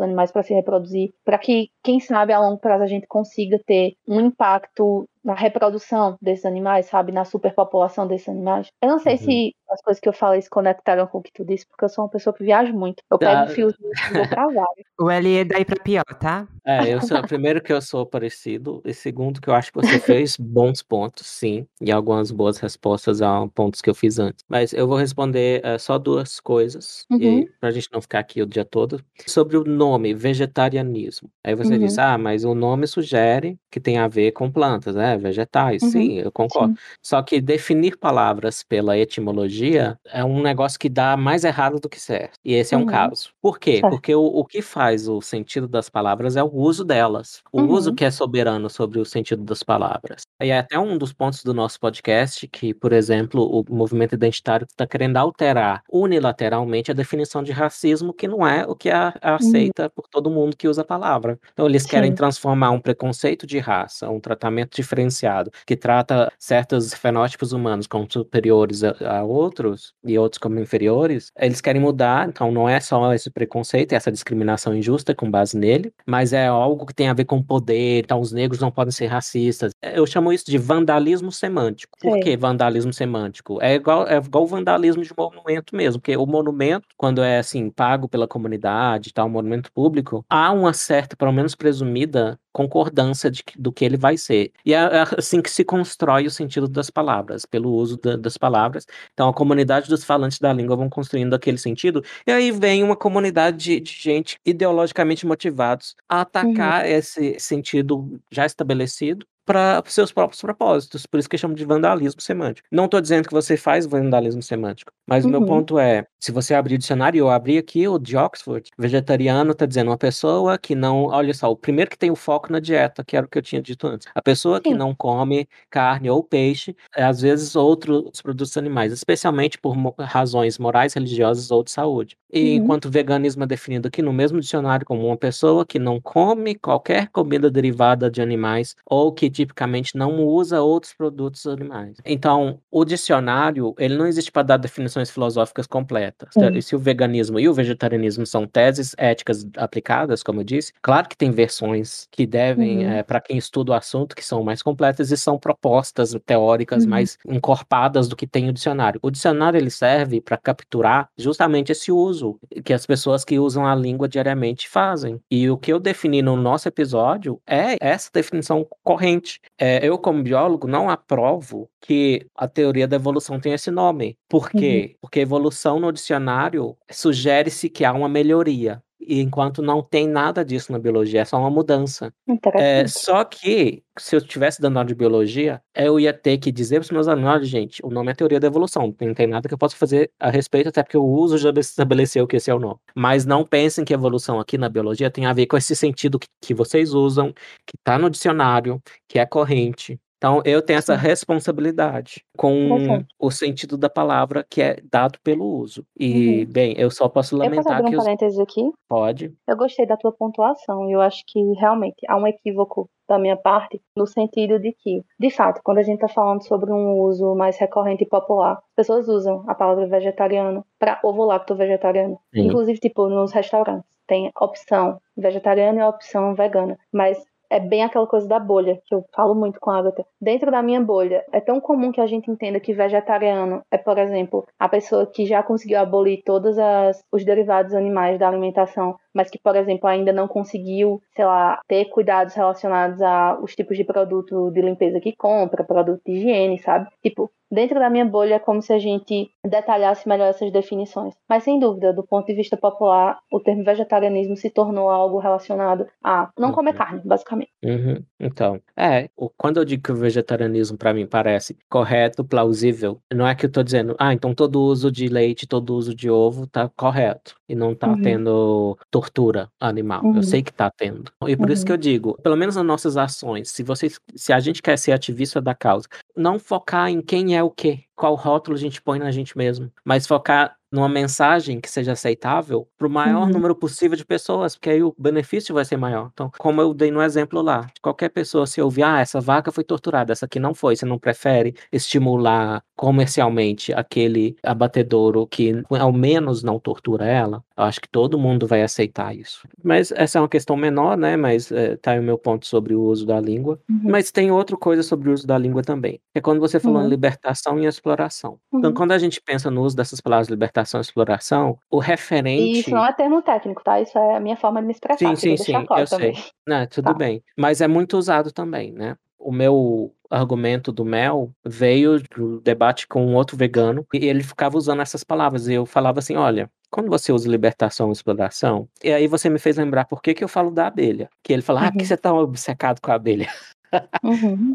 animais para se reproduzir, para que, quem sabe, a longo prazo a gente consiga ter um impacto na reprodução desses animais, sabe? Na superpopulação desses animais. Eu não sei uhum. se as coisas que eu falei se conectaram com o que tu disse, porque eu sou uma pessoa que viaja muito. Eu pego fios e vou pra vários. [LAUGHS] O L é daí pra pior, tá? É, eu sou, primeiro que eu sou parecido, e segundo que eu acho que você [LAUGHS] fez bons pontos, sim, e algumas boas respostas a pontos que eu fiz antes. Mas eu vou responder uh, só duas coisas, uhum. e, pra gente não ficar aqui o dia todo. Sobre o nome, vegetarianismo. Aí você uhum. diz, ah, mas o nome sugere que tem a ver com plantas, né? Vegetais. Uhum. Sim, eu concordo. Sim. Só que definir palavras pela etimologia é um negócio que dá mais errado do que certo. E esse é um uhum. caso. Por quê? Certo. Porque o, o que faz o sentido das palavras é o uso delas. O uso uhum. que é soberano sobre o sentido das palavras. E é até um dos pontos do nosso podcast que, por exemplo, o movimento identitário está querendo alterar unilateralmente a definição de racismo, que não é o que é, uhum. aceita por todo mundo que usa a palavra. Então, eles Sim. querem transformar um preconceito de raça, um tratamento diferenciado, que trata certos fenótipos humanos como superiores a, a outros e outros como inferiores, eles querem mudar. Então, não é só esse preconceito, essa discriminação injusta com base nele, mas é algo que tem a ver com poder. Então, os negros não podem ser racistas. Eu chamo isso de vandalismo semântico. Por Sim. que vandalismo semântico? É igual, é igual o vandalismo de monumento mesmo, porque o monumento, quando é assim, pago pela comunidade, tal, um monumento público, há uma certa, pelo menos presumida, concordância de, do que ele vai ser. E é, é assim que se constrói o sentido das palavras, pelo uso da, das palavras. Então, a comunidade dos falantes da língua vão construindo aquele sentido, e aí vem uma comunidade de, de gente ideologicamente motivados a atacar uhum. esse sentido já estabelecido para seus próprios propósitos. Por isso que chamo de vandalismo semântico. Não estou dizendo que você faz vandalismo semântico, mas uhum. o meu uhum. ponto é, se você abrir o dicionário, eu abri aqui o de Oxford, vegetariano está dizendo uma pessoa que não, olha só, o primeiro que tem o foco na dieta, que era o que eu tinha dito antes. A pessoa Sim. que não come carne ou peixe, é, às vezes outros produtos animais, especialmente por razões morais, religiosas ou de saúde. E uhum. enquanto o veganismo é definido aqui no mesmo dicionário como uma pessoa que não come qualquer comida derivada de animais ou que tipicamente não usa outros produtos animais. Então, o dicionário, ele não existe para dar definições filosóficas completas. Uhum. E se o veganismo e o vegetarianismo são teses éticas aplicadas, como eu disse, claro que tem versões que devem, uhum. é, para quem estuda o assunto, que são mais completas e são propostas teóricas uhum. mais encorpadas do que tem o dicionário. O dicionário ele serve para capturar justamente esse uso que as pessoas que usam a língua diariamente fazem. E o que eu defini no nosso episódio é essa definição corrente é, eu, como biólogo, não aprovo que a teoria da evolução tenha esse nome. Por quê? Uhum. Porque evolução no dicionário sugere-se que há uma melhoria enquanto não tem nada disso na biologia, é só uma mudança. É, só que, se eu estivesse dando aula de biologia, eu ia ter que dizer para os meus alunos, gente, o nome é teoria da evolução, não tem nada que eu possa fazer a respeito, até porque o uso já estabeleceu que esse é o nome. Mas não pensem que evolução aqui na biologia tem a ver com esse sentido que, que vocês usam, que está no dicionário, que é corrente, então, eu tenho essa responsabilidade com o sentido da palavra que é dado pelo uso. E, uhum. bem, eu só posso lamentar eu posso abrir um que. parênteses aqui? Pode. Eu gostei da tua pontuação eu acho que realmente há um equívoco da minha parte, no sentido de que, de fato, quando a gente está falando sobre um uso mais recorrente e popular, as pessoas usam a palavra vegetariano para ovo lacto vegetariano. Sim. Inclusive, tipo, nos restaurantes tem opção vegetariana e opção vegana. Mas é bem aquela coisa da bolha, que eu falo muito com a Agatha. Dentro da minha bolha, é tão comum que a gente entenda que vegetariano é, por exemplo, a pessoa que já conseguiu abolir todos as, os derivados animais da alimentação, mas que, por exemplo, ainda não conseguiu, sei lá, ter cuidados relacionados aos tipos de produto de limpeza que compra, produto de higiene, sabe? Tipo, dentro da minha bolha é como se a gente detalhasse melhor essas definições. Mas sem dúvida, do ponto de vista popular, o termo vegetarianismo se tornou algo relacionado a não comer uhum. carne, basicamente. Uhum. Então, é, quando eu digo que o vegetarianismo para mim parece correto, plausível, não é que eu tô dizendo, ah, então todo uso de leite, todo uso de ovo tá correto e não tá uhum. tendo tortura animal. Eu sei que tá tendo. E por isso que eu digo, pelo menos nas nossas ações, se vocês, se a gente quer ser ativista da causa, não focar em quem é o quê, qual rótulo a gente põe na gente mesmo, mas focar numa mensagem que seja aceitável para o maior uhum. número possível de pessoas, porque aí o benefício vai ser maior. Então, como eu dei no exemplo lá, qualquer pessoa se ouvir, ah, essa vaca foi torturada, essa aqui não foi, você não prefere estimular comercialmente aquele abatedouro que ao menos não tortura ela, eu acho que todo mundo vai aceitar isso. Mas essa é uma questão menor, né? Mas é, tá aí o meu ponto sobre o uso da língua. Uhum. Mas tem outra coisa sobre o uso da língua também. É quando você falou uhum. em libertação e exploração. Então, uhum. Então, quando a gente pensa no uso dessas palavras libertação e exploração, o referente. Isso não é termo técnico, tá? Isso é a minha forma de me expressar. Sim, sim, sim. Claro eu também. sei. Não, [LAUGHS] tudo tá. bem. Mas é muito usado também, né? O meu argumento do Mel veio do debate com um outro vegano e ele ficava usando essas palavras. E eu falava assim: olha, quando você usa libertação e exploração, e aí você me fez lembrar por que, que eu falo da abelha. Que ele fala, uhum. ah, por que uhum. você tá obcecado com a abelha? Uhum.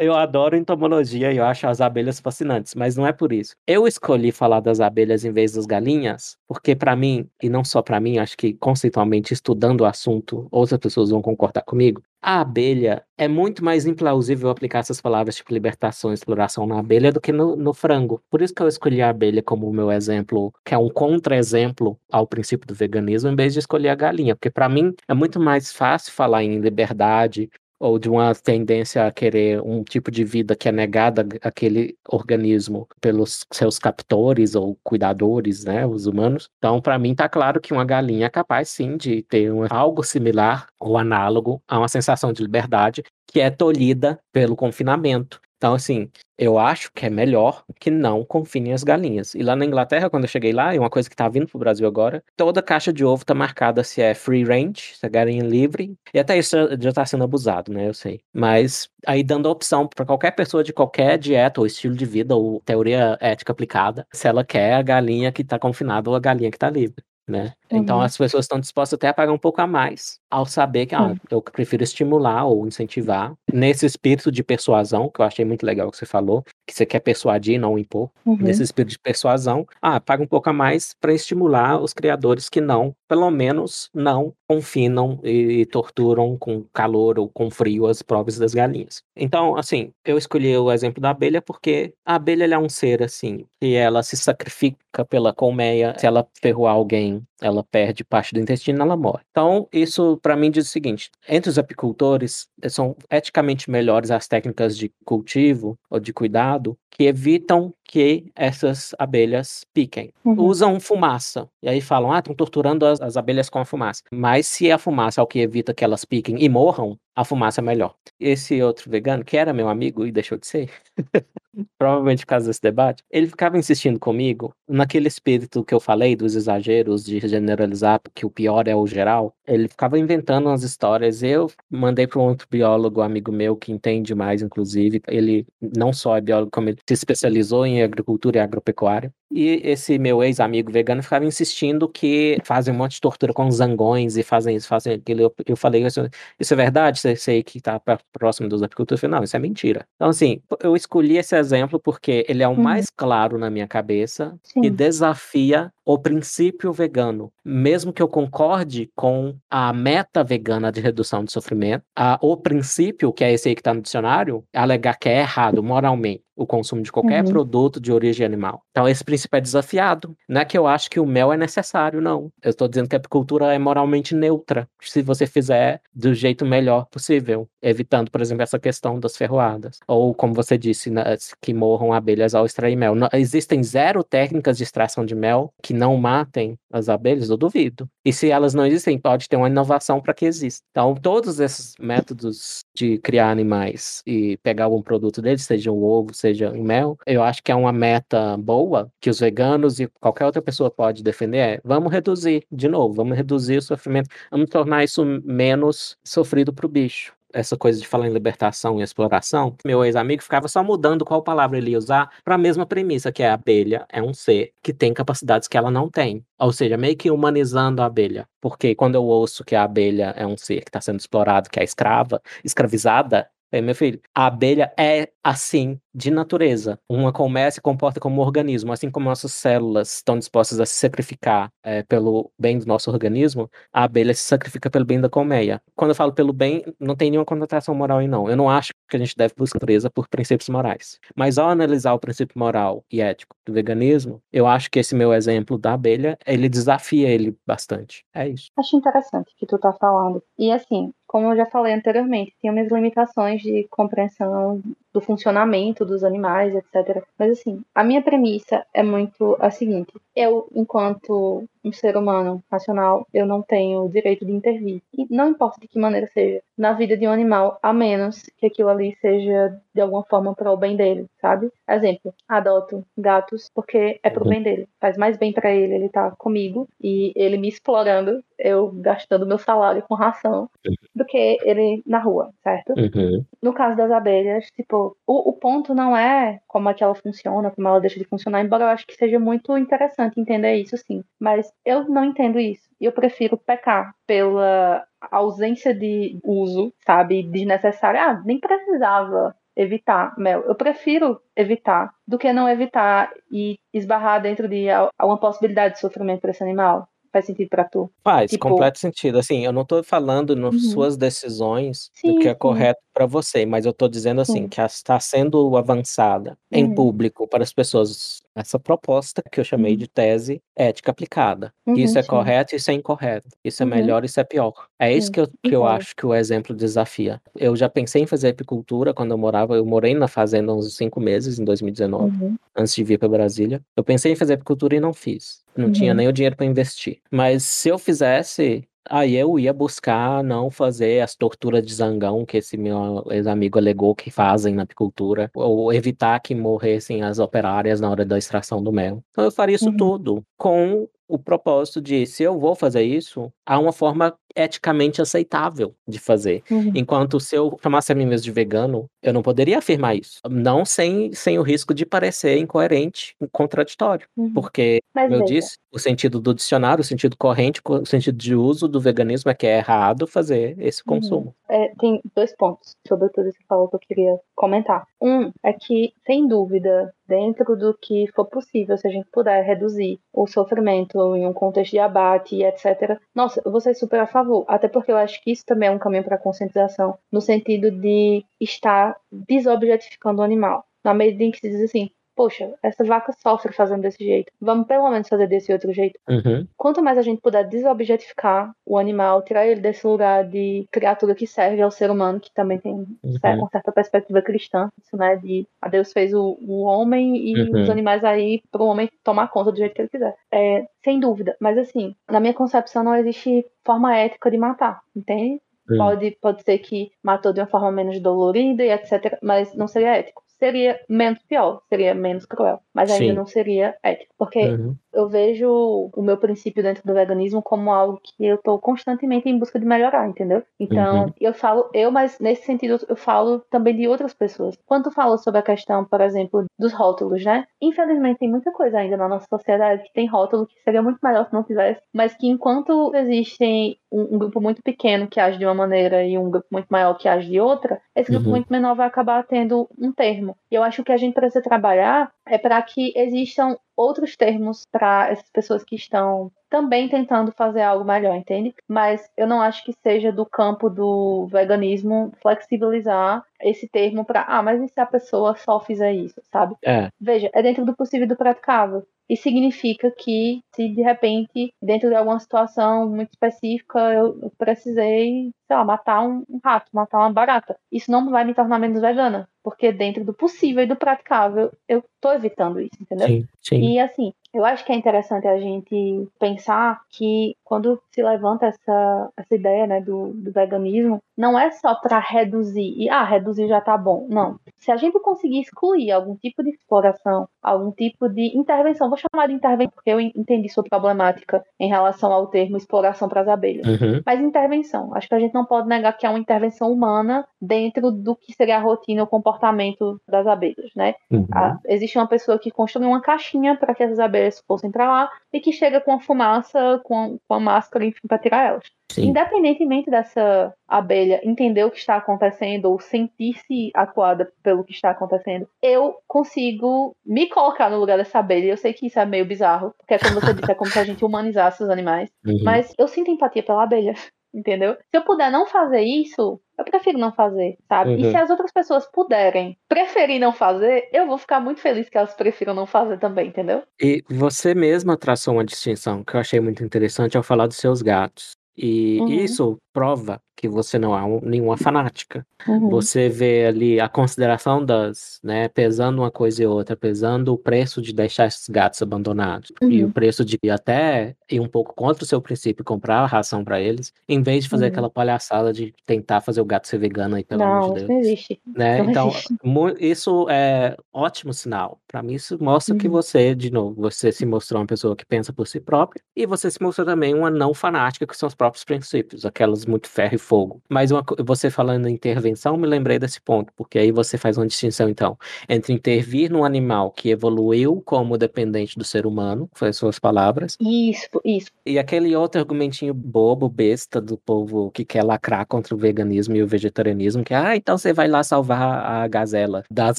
eu adoro entomologia e eu acho as abelhas fascinantes, mas não é por isso. Eu escolhi falar das abelhas em vez das galinhas, porque para mim, e não só para mim, acho que conceitualmente estudando o assunto, outras pessoas vão concordar comigo, a abelha é muito mais implausível aplicar essas palavras tipo libertação e exploração na abelha do que no, no, frango. Por isso que eu escolhi a abelha como o meu exemplo, que é um contra-exemplo ao princípio do veganismo, em vez de escolher a galinha. Porque para mim é muito mais fácil falar em liberdade, ou de uma tendência a querer um tipo de vida que é negada àquele organismo pelos seus captores ou cuidadores, né, os humanos. Então, para mim, está claro que uma galinha é capaz, sim, de ter algo similar ou análogo a uma sensação de liberdade que é tolhida pelo confinamento. Então, assim, eu acho que é melhor que não confinem as galinhas. E lá na Inglaterra, quando eu cheguei lá, e uma coisa que tá vindo pro Brasil agora, toda caixa de ovo tá marcada se é free range, se é galinha livre. E até isso já tá sendo abusado, né? Eu sei. Mas aí dando a opção para qualquer pessoa de qualquer dieta ou estilo de vida ou teoria ética aplicada, se ela quer a galinha que tá confinada ou a galinha que tá livre né? Então, uhum. Então as pessoas estão dispostas até a pagar um pouco a mais ao saber que ah, uhum. eu prefiro estimular ou incentivar nesse espírito de persuasão, que eu achei muito legal que você falou, que você quer persuadir, não impor. Uhum. Nesse espírito de persuasão, ah, paga um pouco a mais para estimular os criadores que não, pelo menos não confinam e, e torturam com calor ou com frio as provas das galinhas. Então, assim, eu escolhi o exemplo da abelha porque a abelha é um ser assim, que ela se sacrifica pela colmeia, se ela ferroar alguém ela perde parte do intestino, ela morre. Então, isso para mim diz o seguinte: entre os apicultores, eh, são eticamente melhores as técnicas de cultivo ou de cuidado que evitam que essas abelhas piquem. Uhum. Usam fumaça. E aí falam, ah, estão torturando as, as, abelhas com a fumaça. Mas se a fumaça é o que evita que elas piquem e morram, a fumaça é melhor. Esse outro vegano, que era meu amigo e deixou de ser, [LAUGHS] provavelmente por causa desse debate, ele ficava insistindo comigo naquele espírito que eu falei dos exageros, de generalizar que o pior é o geral. Ele ficava inventando umas histórias. Eu mandei para um outro biólogo, amigo meu, que entende mais, inclusive. Ele não só é biólogo, como ele se especializou em agricultura e agropecuária. E esse meu ex-amigo vegano ficava insistindo que fazem um monte de tortura com zangões e fazem isso, fazem aquilo. Eu, eu falei, isso, isso é verdade? Você sei que está próximo dos apicultores. Não, isso é mentira. Então, assim, eu escolhi esse exemplo porque ele é o uhum. mais claro na minha cabeça Sim. e desafia o princípio vegano. Mesmo que eu concorde com a meta vegana de redução de sofrimento, a, o princípio, que é esse aí que está no dicionário, alegar que é errado moralmente o consumo de qualquer uhum. produto de origem animal. Então, esse princípio é desafiado. Não é que eu acho que o mel é necessário, não. Eu estou dizendo que a apicultura é moralmente neutra, se você fizer do jeito melhor possível, evitando, por exemplo, essa questão das ferroadas. Ou, como você disse, né, que morram abelhas ao extrair mel. Não, existem zero técnicas de extração de mel que não matem as abelhas, eu duvido. E se elas não existem, pode ter uma inovação para que exista. Então, todos esses métodos de criar animais e pegar algum produto deles, seja um ovo, seja um mel, eu acho que é uma meta boa que os veganos e qualquer outra pessoa pode defender. É, vamos reduzir, de novo, vamos reduzir o sofrimento, vamos tornar isso menos sofrido para o bicho essa coisa de falar em libertação e exploração, meu ex-amigo ficava só mudando qual palavra ele ia usar para a mesma premissa, que é a abelha é um ser que tem capacidades que ela não tem. Ou seja, meio que humanizando a abelha. Porque quando eu ouço que a abelha é um ser que está sendo explorado, que é escrava, escravizada, meu filho, a abelha é assim de natureza. Uma colmeia se comporta como um organismo, assim como nossas células estão dispostas a se sacrificar é, pelo bem do nosso organismo, a abelha se sacrifica pelo bem da colmeia. Quando eu falo pelo bem, não tem nenhuma conotação moral aí não. Eu não acho que a gente deve buscar natureza por princípios morais. Mas ao analisar o princípio moral e ético do veganismo, eu acho que esse meu exemplo da abelha, ele desafia ele bastante. É isso. Acho interessante o que tu tá falando. E assim, como eu já falei anteriormente, tem minhas limitações de compreensão do funcionamento dos animais, etc. Mas assim, a minha premissa é muito a seguinte: eu, enquanto um ser humano racional, eu não tenho o direito de intervir. E não importa de que maneira seja, na vida de um animal, a menos que aquilo ali seja de alguma forma para o bem dele, sabe? Exemplo, adoto gatos porque é pro uhum. bem dele. Faz mais bem para ele ele tá comigo e ele me explorando, eu gastando meu salário com ração, do que ele na rua, certo? Uhum. No caso das abelhas, tipo, o, o ponto não é como é que ela funciona, como ela deixa de funcionar, embora eu acho que seja muito interessante entender isso sim. Mas eu não entendo isso. E eu prefiro pecar pela ausência de uso, sabe, desnecessário. Ah, nem precisava evitar mel. Eu prefiro evitar do que não evitar e esbarrar dentro de alguma possibilidade de sofrimento para esse animal faz sentido para tu? Faz, tipo... completo sentido. Assim, eu não tô falando nas uhum. suas decisões sim, do que é correto para você, mas eu tô dizendo assim, sim. que está sendo avançada uhum. em público para as pessoas essa proposta que eu chamei uhum. de tese ética aplicada. Uhum, isso é sim. correto, isso é incorreto. Isso é uhum. melhor, isso é pior. É isso que eu, que eu acho que o exemplo desafia. Eu já pensei em fazer apicultura quando eu morava. Eu morei na fazenda uns cinco meses, em 2019, uhum. antes de vir para Brasília. Eu pensei em fazer apicultura e não fiz. Não tinha uhum. nem o dinheiro para investir. Mas se eu fizesse, Aí eu ia buscar não fazer as torturas de zangão que esse meu ex-amigo alegou que fazem na apicultura, ou evitar que morressem as operárias na hora da extração do mel. Então eu faria isso uhum. tudo com o propósito de se eu vou fazer isso, há uma forma eticamente aceitável de fazer. Uhum. Enquanto se eu chamasse a mim mesmo de vegano, eu não poderia afirmar isso. Não sem, sem o risco de parecer incoerente, contraditório. Uhum. Porque, Mas como eu disse, o sentido do dicionário, o sentido corrente, o sentido de uso do veganismo é que é errado fazer esse uhum. consumo. É, tem dois pontos sobre tudo isso que falou que eu queria comentar. Um é que, sem dúvida, dentro do que for possível, se a gente puder reduzir o sofrimento em um contexto de abate etc. Nossa, eu vou ser super a favor. Até porque eu acho que isso também é um caminho para a conscientização, no sentido de estar desobjetificando o animal. Na medida em que se diz assim, poxa, essa vaca sofre fazendo desse jeito. Vamos pelo menos fazer desse outro jeito. Uhum. Quanto mais a gente puder desobjetificar o animal, tirar ele desse lugar de criatura que serve ao ser humano, que também tem uhum. uma certa perspectiva cristã, isso, né? De a Deus fez o, o homem e uhum. os animais aí para o homem tomar conta do jeito que ele quiser. É, sem dúvida. Mas assim, na minha concepção não existe forma ética de matar, entende? Pode, pode ser que matou de uma forma menos dolorida e etc, mas não seria ético seria menos pior, seria menos cruel, mas ainda Sim. não seria ético, porque uhum. eu vejo o meu princípio dentro do veganismo como algo que eu estou constantemente em busca de melhorar, entendeu? Então, uhum. eu falo eu, mas nesse sentido eu falo também de outras pessoas. Quando tu fala sobre a questão, por exemplo, dos rótulos, né? Infelizmente tem muita coisa ainda na nossa sociedade que tem rótulo que seria muito melhor se não tivesse, mas que enquanto existem um, um grupo muito pequeno que age de uma maneira e um grupo muito maior que age de outra, esse grupo uhum. muito menor vai acabar tendo um termo. E eu acho que a gente precisa trabalhar é para que existam outros termos para essas pessoas que estão também tentando fazer algo melhor, entende? Mas eu não acho que seja do campo do veganismo flexibilizar esse termo para, ah, mas e se a pessoa só fizer isso, sabe? É. Veja, é dentro do possível e do praticável. E significa que, se de repente, dentro de alguma situação muito específica, eu precisei, sei lá, matar um rato, matar uma barata, isso não vai me tornar menos vegana porque dentro do possível e do praticável eu tô evitando isso, entendeu? Sim, sim. E assim, eu acho que é interessante a gente pensar que quando se levanta essa, essa ideia né, do, do veganismo, não é só para reduzir, e ah, reduzir já tá bom. Não. Se a gente conseguir excluir algum tipo de exploração, algum tipo de intervenção, vou chamar de intervenção porque eu entendi sua problemática em relação ao termo exploração para as abelhas. Uhum. Mas intervenção. Acho que a gente não pode negar que é uma intervenção humana dentro do que seria a rotina, o comportamento das abelhas, né? Uhum. Ah, existe uma pessoa que construiu uma caixinha para que as abelhas fossem para lá e que chega com a fumaça, com, com a máscara, enfim, para tirar elas. Sim. Independentemente dessa abelha entender o que está acontecendo ou sentir-se acuada pelo que está acontecendo, eu consigo me colocar no lugar dessa abelha. Eu sei que isso é meio bizarro, porque é como você disse, é como se a gente humanizasse os animais. Uhum. Mas eu sinto empatia pela abelha, entendeu? Se eu puder não fazer isso, eu prefiro não fazer, sabe? E Uhum. se as outras pessoas puderem preferir não fazer, eu vou ficar muito feliz que elas prefiram não fazer também, entendeu? E você mesma traçou uma distinção que eu achei muito interessante ao falar dos seus gatos. E Uhum. isso prova que você não é um- nenhuma fanática. Uhum. Você vê ali a consideração das, né, pesando uma coisa e outra, pesando o preço de deixar esses gatos abandonados e Uhum. o preço de até ir um pouco contra o seu princípio e comprar a ração para eles, em vez de fazer Uhum. aquela palhaçada de tentar fazer o gato ser vegano aí, pelo amor Não, de isso Deus. não existe. Né? Não Então, existe. isso é ótimo sinal. Para mim, isso mostra que Uhum. você, de novo, você se mostrou uma pessoa que pensa por si própria e você se mostrou também uma não fanática com seus próprios princípios, aquelas muito ferro e fogo. Mas uma você falando em intervenção, me lembrei desse ponto, porque aí você faz uma distinção, então, entre intervir num animal que evoluiu como dependente do ser humano, foi as suas palavras, Isso, isso. e aquele outro argumentinho bobo, besta do povo que quer lacrar contra o veganismo e o vegetarianismo, que, ah, então você vai lá salvar a gazela das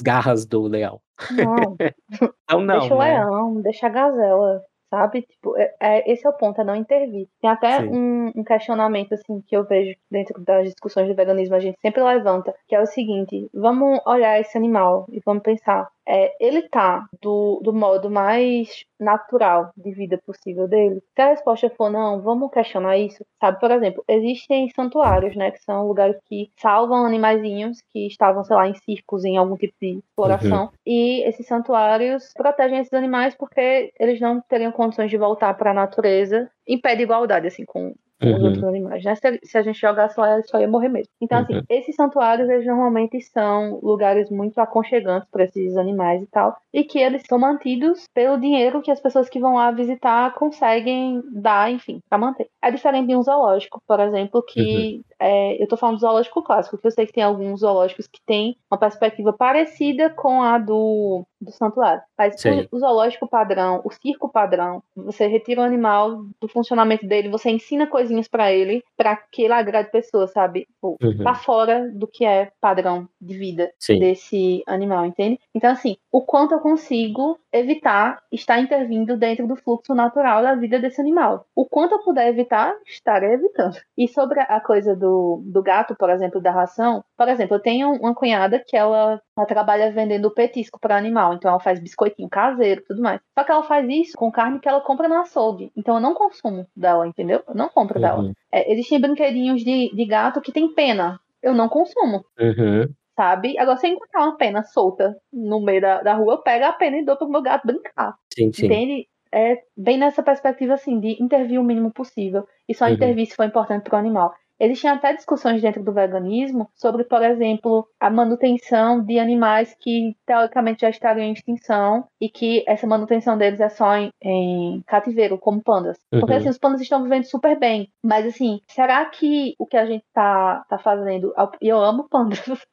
garras do leão. Não, [LAUGHS] Então não, deixa o né? leão, deixa a gazela, sabe? Tipo, é, é- esse é o ponto, é não intervir. Tem até um, um questionamento, assim, que eu vejo dentro das discussões do veganismo, a gente sempre levanta, que é o seguinte, vamos olhar esse animal e vamos pensar, é, ele tá do, do modo mais natural de vida possível dele? Se a resposta for não, vamos questionar isso, sabe? Por exemplo, existem santuários, né, que são lugares que salvam animaizinhos que estavam, sei lá, em circos, em algum tipo de exploração, e esses santuários protegem esses animais porque eles não teriam condições de voltar para a natureza em pé de igualdade, assim, com os Uhum. outros animais, né? Se, se a gente jogasse lá, eles só ia morrer mesmo. Então, assim, Uhum. esses santuários, eles normalmente são lugares muito aconchegantes para esses animais e tal, e que eles são mantidos pelo dinheiro que as pessoas que vão lá visitar conseguem dar, enfim, para manter. É diferente de um zoológico, por exemplo, que é, eu tô falando do zoológico clássico, que eu sei que tem alguns zoológicos que têm uma perspectiva parecida com a do, do santuário. Mas o, o zoológico padrão, o circo padrão, você retira o animal do funcionamento dele, você ensina coisinhas pra ele, pra que ele agrade pessoas, sabe? Tipo, Uhum. Tá fora do que é padrão de vida Sim. desse animal, entende? Então, assim, o quanto eu consigo evitar estar intervindo dentro do fluxo natural da vida desse animal. O quanto eu puder evitar, estarei evitando. E sobre a coisa do, do gato, por exemplo, da ração, por exemplo, eu tenho uma cunhada que ela, ela trabalha vendendo petisco para animal, então ela faz biscoitinho caseiro e tudo mais. Só que ela faz isso com carne que ela compra no açougue. Então eu não consumo dela, entendeu? Eu não compro dela. Uhum. É, existem brinquedinhos de, de gato que tem pena. Eu não consumo Uhum. sabe? Agora, se eu encontrar uma pena solta no meio da, da rua, eu pego a pena e dou pro meu gato brincar. Sim, sim. Entende? É bem nessa perspectiva, assim, de intervir o mínimo possível. E só Uhum. intervir se for importante pro animal. Existem até discussões dentro do veganismo sobre, por exemplo, a manutenção de animais que teoricamente já estariam em extinção e que essa manutenção deles é só em, em cativeiro, como pandas. Porque Uhum. assim, os pandas estão vivendo super bem. Mas assim, será que o que a gente tá, tá fazendo. E eu amo pandas. [LAUGHS]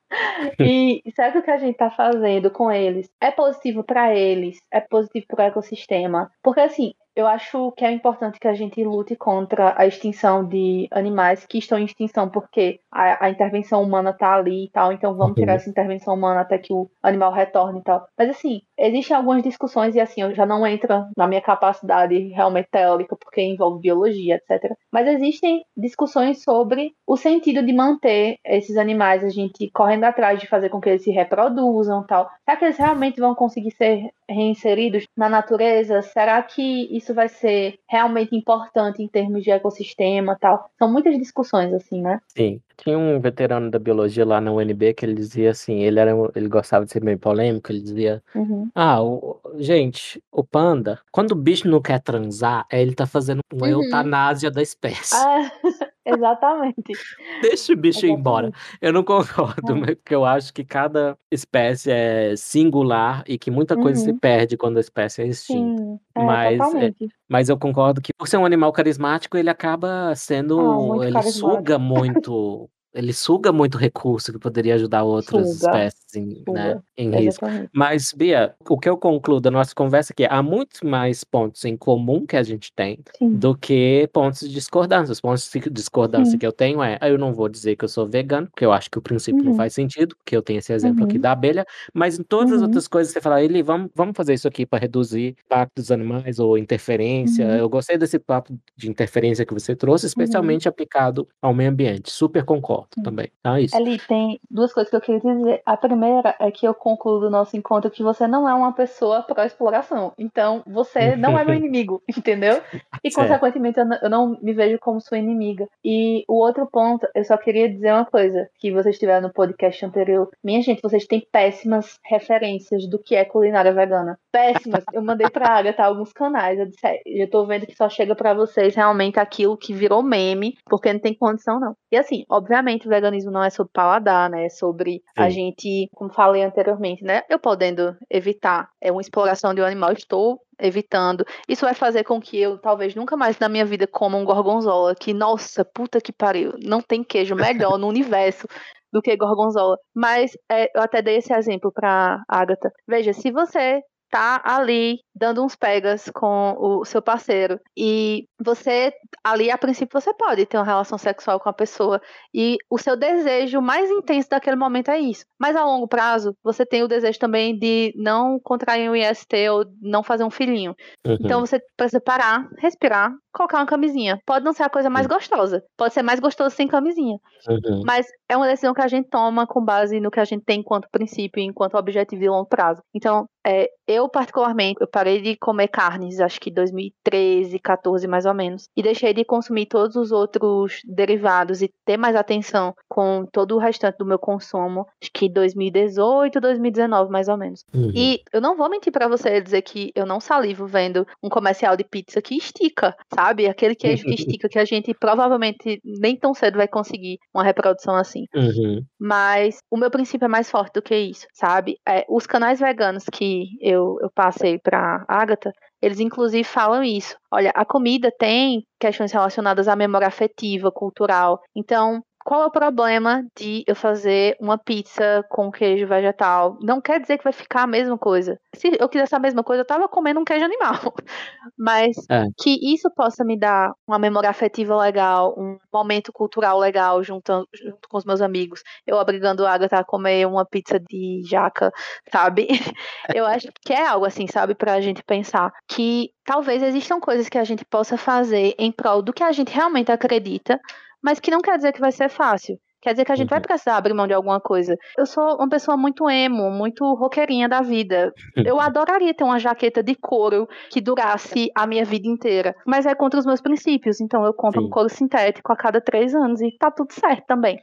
E será que o que a gente tá fazendo com eles é positivo para eles? É positivo para o ecossistema? Porque assim, eu acho que é importante que a gente lute contra a extinção de animais que estão em extinção, porque a, a intervenção humana tá ali e tal, então vamos tirar essa intervenção humana até que o animal retorne e tal. Mas assim, existem algumas discussões e assim, eu já não entra na minha capacidade realmente teórica, porque envolve biologia, etc. Mas existem discussões sobre o sentido de manter esses animais, a gente correndo atrás de fazer com que eles se reproduzam tal. Será que eles realmente vão conseguir ser reinseridos na natureza? Será que isso isso vai ser realmente importante em termos de ecossistema tal. São muitas discussões, assim, né? Sim. Tinha um veterano da biologia lá na UNB que ele dizia assim, ele era ele gostava de ser meio polêmico, ele dizia: Uhum. "Ah, o, gente, o panda, quando o bicho não quer transar, é ele tá fazendo uma Uhum. eutanásia da espécie. Ah, [LAUGHS] exatamente. Deixa o bicho ir embora. Eu não concordo, É. porque eu acho que cada espécie é singular e que muita coisa se Uhum. perde quando a espécie é extinta. Sim, é, Mas, é, mas eu concordo que por ser um animal carismático, ele acaba Ah, sendo, muito ele suga muito, [LAUGHS] ele suga muito recurso que poderia ajudar outras Suga, espécies em, né, em risco. Mas, Bia, o que eu concluo da nossa conversa aqui é há muitos mais pontos em comum que a gente tem Sim. do que pontos de discordância. Os pontos de discordância Sim. que eu tenho é, eu não vou dizer que eu sou vegano, porque eu acho que o princípio não Uhum. faz sentido, porque eu tenho esse exemplo aqui Uhum. da abelha, mas em todas as Uhum. outras coisas você fala, ele, vamos, vamos fazer isso aqui para reduzir o impacto dos animais ou interferência. Uhum. Eu gostei desse papo de interferência que você trouxe, Uhum. especialmente aplicado ao meio ambiente. Super concordo Também. Então é isso. Ali tem duas coisas que eu queria dizer. A primeira é que eu concluo do nosso encontro que você não é uma pessoa pró-exploração. Então, você não é meu [LAUGHS] inimigo, entendeu? E, consequentemente, eu não, eu não me vejo como sua inimiga. E o outro ponto, eu só queria dizer uma coisa, que vocês tiveram no podcast anterior. Minha gente, vocês têm péssimas referências do que é culinária vegana. Péssimas. Eu mandei pra Agatha alguns canais. Eu disse, "É, eu tô vendo que só chega pra vocês realmente aquilo que virou meme, porque não tem condição, não. E assim, obviamente, o veganismo não é sobre paladar, né? É sobre a Sim. gente, como falei anteriormente, né? Eu podendo evitar é uma exploração de um animal, estou evitando. Isso vai fazer com que eu, talvez, nunca mais na minha vida coma um gorgonzola, que, nossa, puta que pariu, não tem queijo melhor no universo do que gorgonzola. Mas é, eu até dei esse exemplo pra Agatha. Veja, se você tá ali dando uns pegas com o seu parceiro e você ali a princípio você pode ter uma relação sexual com a pessoa e o seu desejo mais intenso daquele momento é isso. Mas a longo prazo você tem o desejo também de não contrair um IST ou não fazer um filhinho. Então Uhum. você precisa parar, respirar, colocar uma camisinha. Pode não ser a coisa mais gostosa, pode ser mais gostoso sem camisinha. Uhum. Mas é uma decisão que a gente toma com base no que a gente tem enquanto princípio, enquanto objetivo de longo prazo. Então, é, eu particularmente, eu parei de comer carnes, acho que 2013, 14 mais ou menos, e deixei de consumir todos os outros derivados e ter mais atenção com todo o restante do meu consumo, acho que 2018, 2019 mais ou menos. Uhum. E eu não vou mentir pra você dizer que eu não salivo vendo um comercial de pizza que estica, sabe? Aquele queijo que [LAUGHS] estica que a gente provavelmente nem tão cedo vai conseguir uma reprodução assim. Uhum. Mas o meu princípio é mais forte do que isso, sabe? É, os canais veganos que eu, eu passei pra Agatha, eles inclusive falam isso. Olha, a comida tem questões relacionadas à memória afetiva, cultural. Então, qual é o problema de eu fazer uma pizza com queijo vegetal? Não quer dizer que vai ficar a mesma coisa. Se eu quisesse a mesma coisa, eu tava comendo um queijo animal. [LAUGHS] Mas É. que isso possa me dar uma memória afetiva legal, um momento cultural legal junto, junto com os meus amigos. Eu obrigando a Agatha a comer uma pizza de jaca, sabe? [LAUGHS] Eu acho que é algo assim, sabe, pra gente pensar que talvez existam coisas que a gente possa fazer em prol do que a gente realmente acredita, mas que não quer dizer que vai ser fácil. Quer dizer que a gente vai Uhum. precisar abrir mão de alguma coisa. Eu sou uma pessoa muito emo, muito roqueirinha da vida. Eu [LAUGHS] adoraria ter uma jaqueta de couro que durasse a minha vida inteira. Mas é contra os meus princípios. Então eu compro Sim. um couro sintético a cada três anos e tá tudo certo também.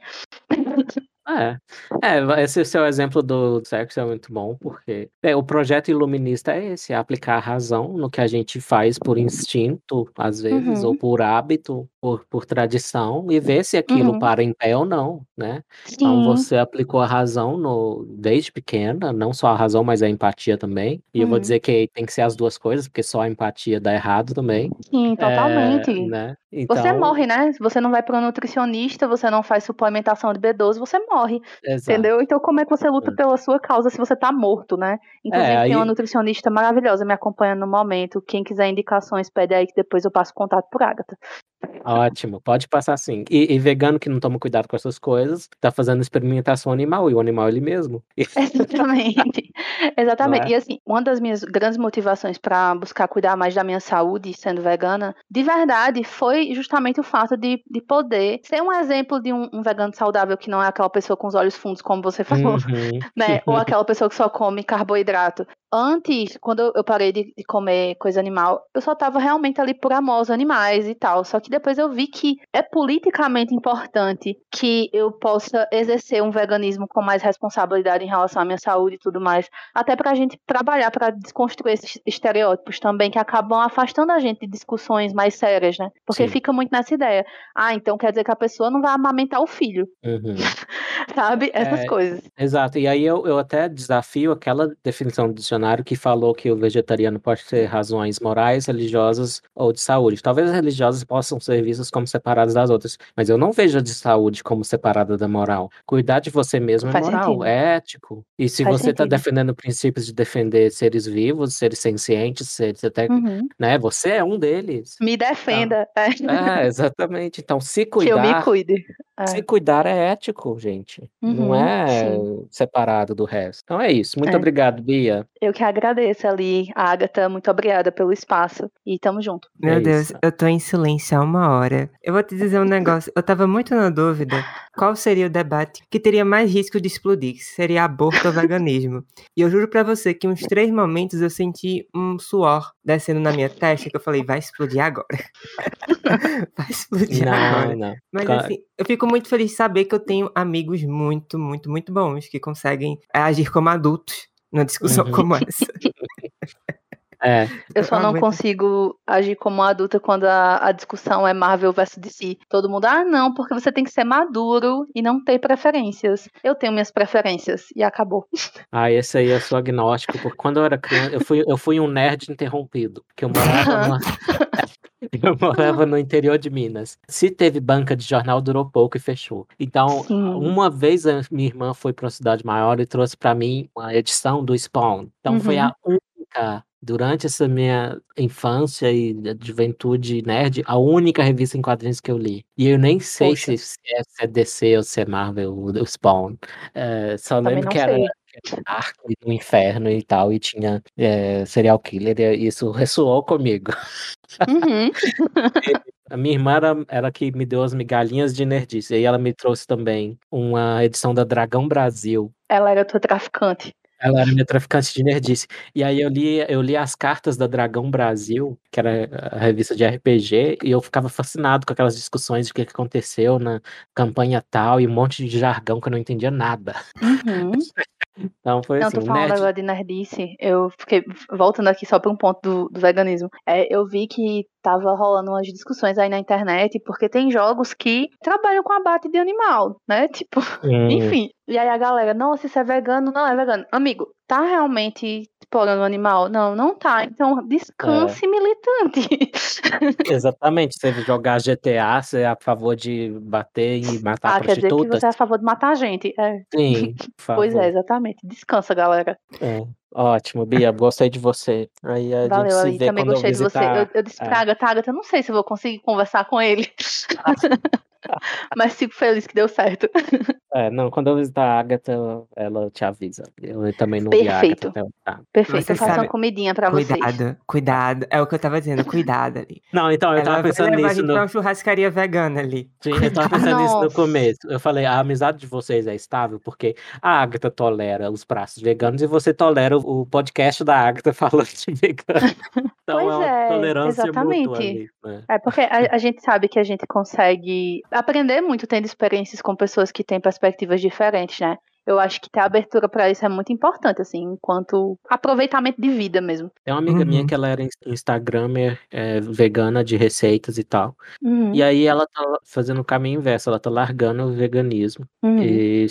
[LAUGHS] É, é, esse seu exemplo do sexo é muito bom, porque é, o projeto iluminista é esse, é aplicar a razão no que a gente faz por instinto, às vezes, ou Uhum. por hábito, por, por tradição, e ver se aquilo Uhum. para em pé ou não, né? Então Sim. você aplicou a razão no, desde pequena, não só a razão, mas a empatia também. E eu vou Uhum. dizer que tem que ser as duas coisas, porque só a empatia dá errado também. Sim, É, totalmente. né? Você Então, morre, né? Se você não vai para um nutricionista, você não faz suplementação de B12, você morre. Exato. Entendeu? Então, como é que você luta É. pela sua causa se você tá morto, né? Inclusive, É, tem uma aí, nutricionista maravilhosa me acompanhando no momento. Quem quiser indicações, pede aí que depois eu passo contato por Agatha. Ótimo, pode passar sim. E, e vegano que não toma cuidado com essas coisas, tá fazendo experimentação animal, e o animal é ele mesmo. [LAUGHS] [LAUGHS] Exatamente. Exatamente. é? E assim, uma das minhas grandes motivações para buscar cuidar mais da minha saúde sendo vegana, de verdade, foi justamente o fato de, de poder ser um exemplo de um, um vegano saudável que não é aquela pessoa com os olhos fundos, como você falou, Uhum. né? Ou [LAUGHS] aquela pessoa que só come carboidrato. Antes, quando eu parei de, de comer coisa animal, eu só tava realmente ali por amor aos animais e tal. Só que depois eu vi que é politicamente importante que eu possa exercer um veganismo com mais responsabilidade em relação à minha saúde e tudo mais. Até pra gente trabalhar para desconstruir esses estereótipos também que acabam afastando a gente de discussões mais sérias, né? Porque Sim. fica muito nessa ideia. Ah, então quer dizer que a pessoa não vai amamentar o filho, Uhum. [LAUGHS] sabe? Essas É, coisas. Exato, e aí eu, eu até desafio aquela definição do dicionário que falou que o vegetariano pode ter razões morais, religiosas ou de saúde. Talvez as religiosas possam ser vistas como separadas das outras, mas eu não vejo a de saúde como separada da moral. Cuidar de você mesmo é Faz moral, sentido. é ético. E se Faz você está defendendo princípios de defender seres vivos, seres sencientes, seres até, Uhum. né, você é um deles. Me defenda. É. É, exatamente. Então, se [LAUGHS] Que eu me cuidar, cuide. É. se cuidar é ético, gente. Não Uhum, é sim. separado do resto. Então é isso. Muito É. obrigado, Bia. Eu que agradeço ali, a Agatha. Muito obrigada pelo espaço. E tamo junto. Meu É Deus, isso. eu tô em silêncio há uma hora. Eu vou te dizer um negócio. Eu tava muito na dúvida qual seria o debate que teria mais risco de explodir, se seria aborto ou veganismo. E eu juro pra você que uns três momentos eu senti um suor descendo na minha testa que eu falei, vai explodir agora. [LAUGHS] vai explodir agora. Não, não. Mas Ca- assim, eu fico muito feliz de saber que eu tenho amigos muito, muito, muito bons que conseguem agir como adultos numa discussão Uhum. como essa. [LAUGHS] É, Eu só não consigo agir como adulta quando a, a discussão é Marvel versus DC. Todo mundo, ah, não, porque você tem que ser maduro e não ter preferências. Eu tenho minhas preferências e acabou. ah, esse aí eu sou agnóstico, porque quando eu era criança, eu fui, eu fui um nerd interrompido, porque eu morava numa- [LAUGHS] Eu morava no interior de Minas. Se teve banca de jornal, durou pouco e fechou. Então, Sim. uma vez a minha irmã foi para uma cidade maior e trouxe para mim uma edição do Spawn. Então, foi a única, durante essa minha infância e juventude nerd, a única revista em quadrinhos que eu li. E eu nem sei se, se é, se é DC ou se é Marvel, o Spawn. É, só Também lembro que era, sei. que era Dark no inferno e tal, e tinha é, serial killer, e isso ressoou comigo. Uhum. [LAUGHS] A minha irmã era, era que me deu as migalhinhas de nerdice. E ela me trouxe também uma edição da Dragão Brasil. Ela era tua traficante. Ela era minha traficante de nerdice. E aí eu li, eu li as cartas da Dragão Brasil, que era a revista de RPG, e eu ficava fascinado com aquelas discussões de o que aconteceu na campanha tal, e um monte de jargão que eu não entendia nada. Uhum. [LAUGHS] Então foi Não, assim, tô um falando nerd. agora de nerdice. Eu fiquei voltando aqui só para um ponto do, do veganismo. É, eu vi que tava rolando umas discussões aí na internet, porque tem jogos que trabalham com abate de animal, né? [LAUGHS] Tipo, Hum, enfim. E aí a galera, nossa, isso é vegano? Não é vegano. Amigo, tá realmente explorando o animal? Não, não tá. Então descanse, militante. [LAUGHS] exatamente. Você jogar GTA, você é a favor de bater e matar ah, quer dizer que prostitutas? você é a favor de matar a gente. É. Sim, [LAUGHS] Pois é, exatamente. Descansa, galera. É, ótimo, Bia, gostei de você. Aí a gente Valeu, se Ali. vê Também quando eu gostei de você. Eu, visitar. eu disse é. pra Agatha, Agatha, eu não sei se eu vou conseguir conversar com ele. [LAUGHS] [LAUGHS] Mas fico feliz que deu certo. É, não, quando eu visitar a Agatha, ela te avisa. Eu também não vi a Perfeito. Agatha até tá. Perfeito. Você eu faço sabe- uma comidinha pra vocês. Cuidado, cuidado. É o que eu tava dizendo, cuidado ali. [LAUGHS] Não, então, eu Ela tava pensando nisso no. uma churrascaria vegana ali. Sim, eu tava pensando nisso no começo. Eu falei, a amizade de vocês é estável, porque a Agatha tolera os pratos veganos e você tolera o o podcast da Agatha [LAUGHS] falando de vegano. Então Pois é uma é, tolerância mútua exatamente. ali. né? É porque a, a gente sabe que a gente consegue aprender muito tendo experiências com pessoas que têm perspectivas diferentes, né? Eu acho que ter abertura pra isso é muito importante, assim, enquanto aproveitamento de vida mesmo. Tem uma amiga minha Uhum. que ela era ins- Instagramer é, vegana de receitas e tal. Uhum, E aí ela tá fazendo o caminho inverso, ela tá largando o veganismo. uhum, E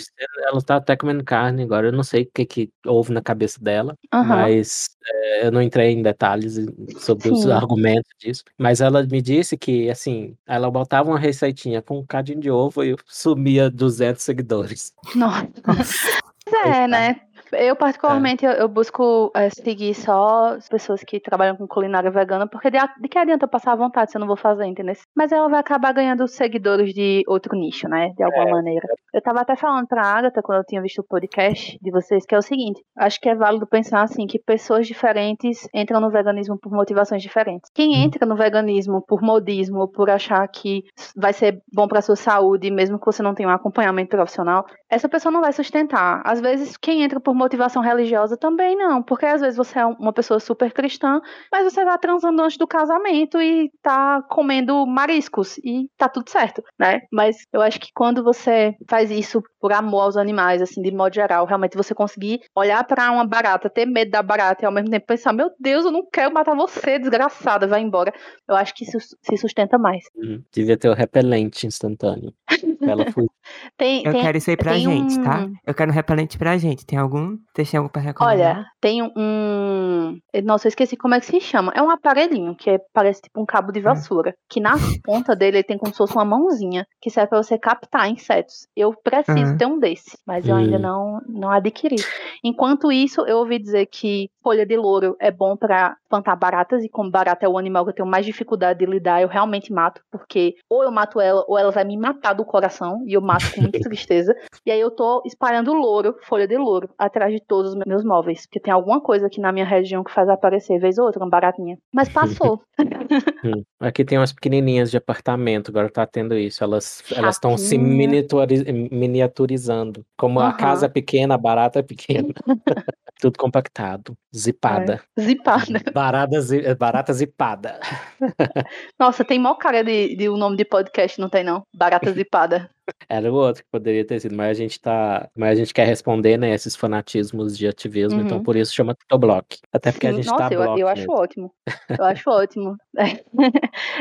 ela tá até comendo carne agora. Eu não sei o que, que houve na cabeça dela, mas é, eu não entrei em detalhes sobre os Sim. argumentos disso. Mas ela me disse que, assim, ela botava uma receitinha com um cadinho de ovo e sumia 200 seguidores. Nossa. [LAUGHS] Pois é, é. né? Eu, particularmente, eu, eu busco é, seguir só as pessoas que trabalham com culinária vegana, porque de, de que adianta eu passar à vontade se eu não vou fazer, entendeu? Mas ela vai acabar ganhando seguidores de outro nicho, né? De alguma É. maneira. Eu tava até falando pra Agatha, quando eu tinha visto o podcast de vocês, que é o seguinte: acho que é válido pensar assim, que pessoas diferentes entram no veganismo por motivações diferentes. Quem Hum. entra no veganismo por modismo, ou por achar que vai ser bom pra sua saúde, mesmo que você não tenha um acompanhamento profissional, essa pessoa não vai sustentar. Às vezes, quem entra por motivação religiosa também não, porque às vezes você é uma pessoa super cristã, mas você tá transando antes do casamento e tá comendo mariscos e tá tudo certo, né? Mas eu acho que quando você faz isso por amor aos animais, assim, de modo geral, realmente você conseguir olhar para uma barata, ter medo da barata e ao mesmo tempo pensar, meu Deus, eu não quero matar você, desgraçada, vai embora. Eu acho que isso se sustenta mais. Hum, devia ter o repelente instantâneo. Ela foi. [LAUGHS] Tem, Eu tem, quero isso aí pra gente, tá? um- Eu quero um repelente pra gente. Tem algum? Vocês têm algum pra recomendar? Olha, tem um. Nossa, eu esqueci como é que se chama. É um aparelhinho que é- parece tipo um cabo de vassoura. Que na ponta dele ele tem como se fosse uma mãozinha que serve pra você captar insetos. Eu preciso Uhum. ter um desse, mas eu ainda Hum. não, não adquiri. Enquanto isso, eu ouvi dizer que folha de louro é bom pra plantar baratas, e como barata é o animal que eu tenho mais dificuldade de lidar, eu realmente mato, porque ou eu mato ela, ou ela vai me matar do coração, e eu mato com muita [LAUGHS] tristeza. E aí eu tô espalhando louro, folha de louro, atrás de todos os meus móveis. Porque tem alguma coisa aqui na minha região que faz aparecer, vez ou outra, uma baratinha. Mas passou. [LAUGHS] Aqui tem umas pequenininhas de apartamento, agora tá tendo isso. Elas elas estão se miniaturizando. Como a Aham. casa é pequena, a barata é pequena. [LAUGHS] Tudo compactado, zipada. Zipada. [LAUGHS] Barata, zi- barata zipada. [LAUGHS] Nossa, tem mó cara de, de um nome de podcast, não tem não? Barata [LAUGHS] zipada. Era o outro que poderia ter sido, mas a gente tá. Mas a gente quer responder, né, esses fanatismos de ativismo, então Uhum. por isso chama Tutoblock. Até porque a Sim, gente Nossa, tá eu, block eu acho mesmo. ótimo. Eu acho ótimo.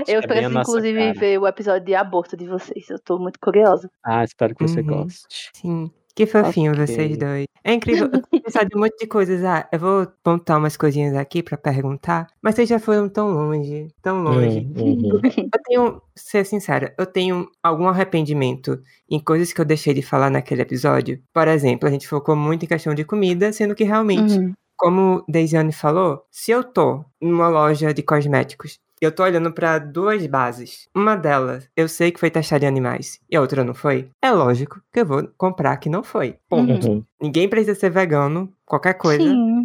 eu é a preciso, nossa inclusive, cara. ver o episódio de aborto de vocês. Eu tô muito curiosa. Ah, espero que você Uhum. goste. Sim. Que fofinho Ok. vocês dois. É incrível. Eu tenho pensado em um monte de coisas. Ah, eu vou pontuar umas coisinhas aqui pra perguntar. Mas vocês já foram tão longe. Tão longe. Hum, uhum. Eu tenho, ser sincera, eu tenho algum arrependimento em coisas que eu deixei de falar naquele episódio. Por exemplo, a gente focou muito em questão de comida, sendo que realmente, Uhum. como Deisiane falou, se eu tô numa loja de cosméticos, eu tô olhando pra duas bases. Uma delas, eu sei que foi testada em animais, e a outra não foi. É lógico que eu vou comprar que não foi. Ponto. Uhum. Ninguém precisa ser vegano, qualquer coisa,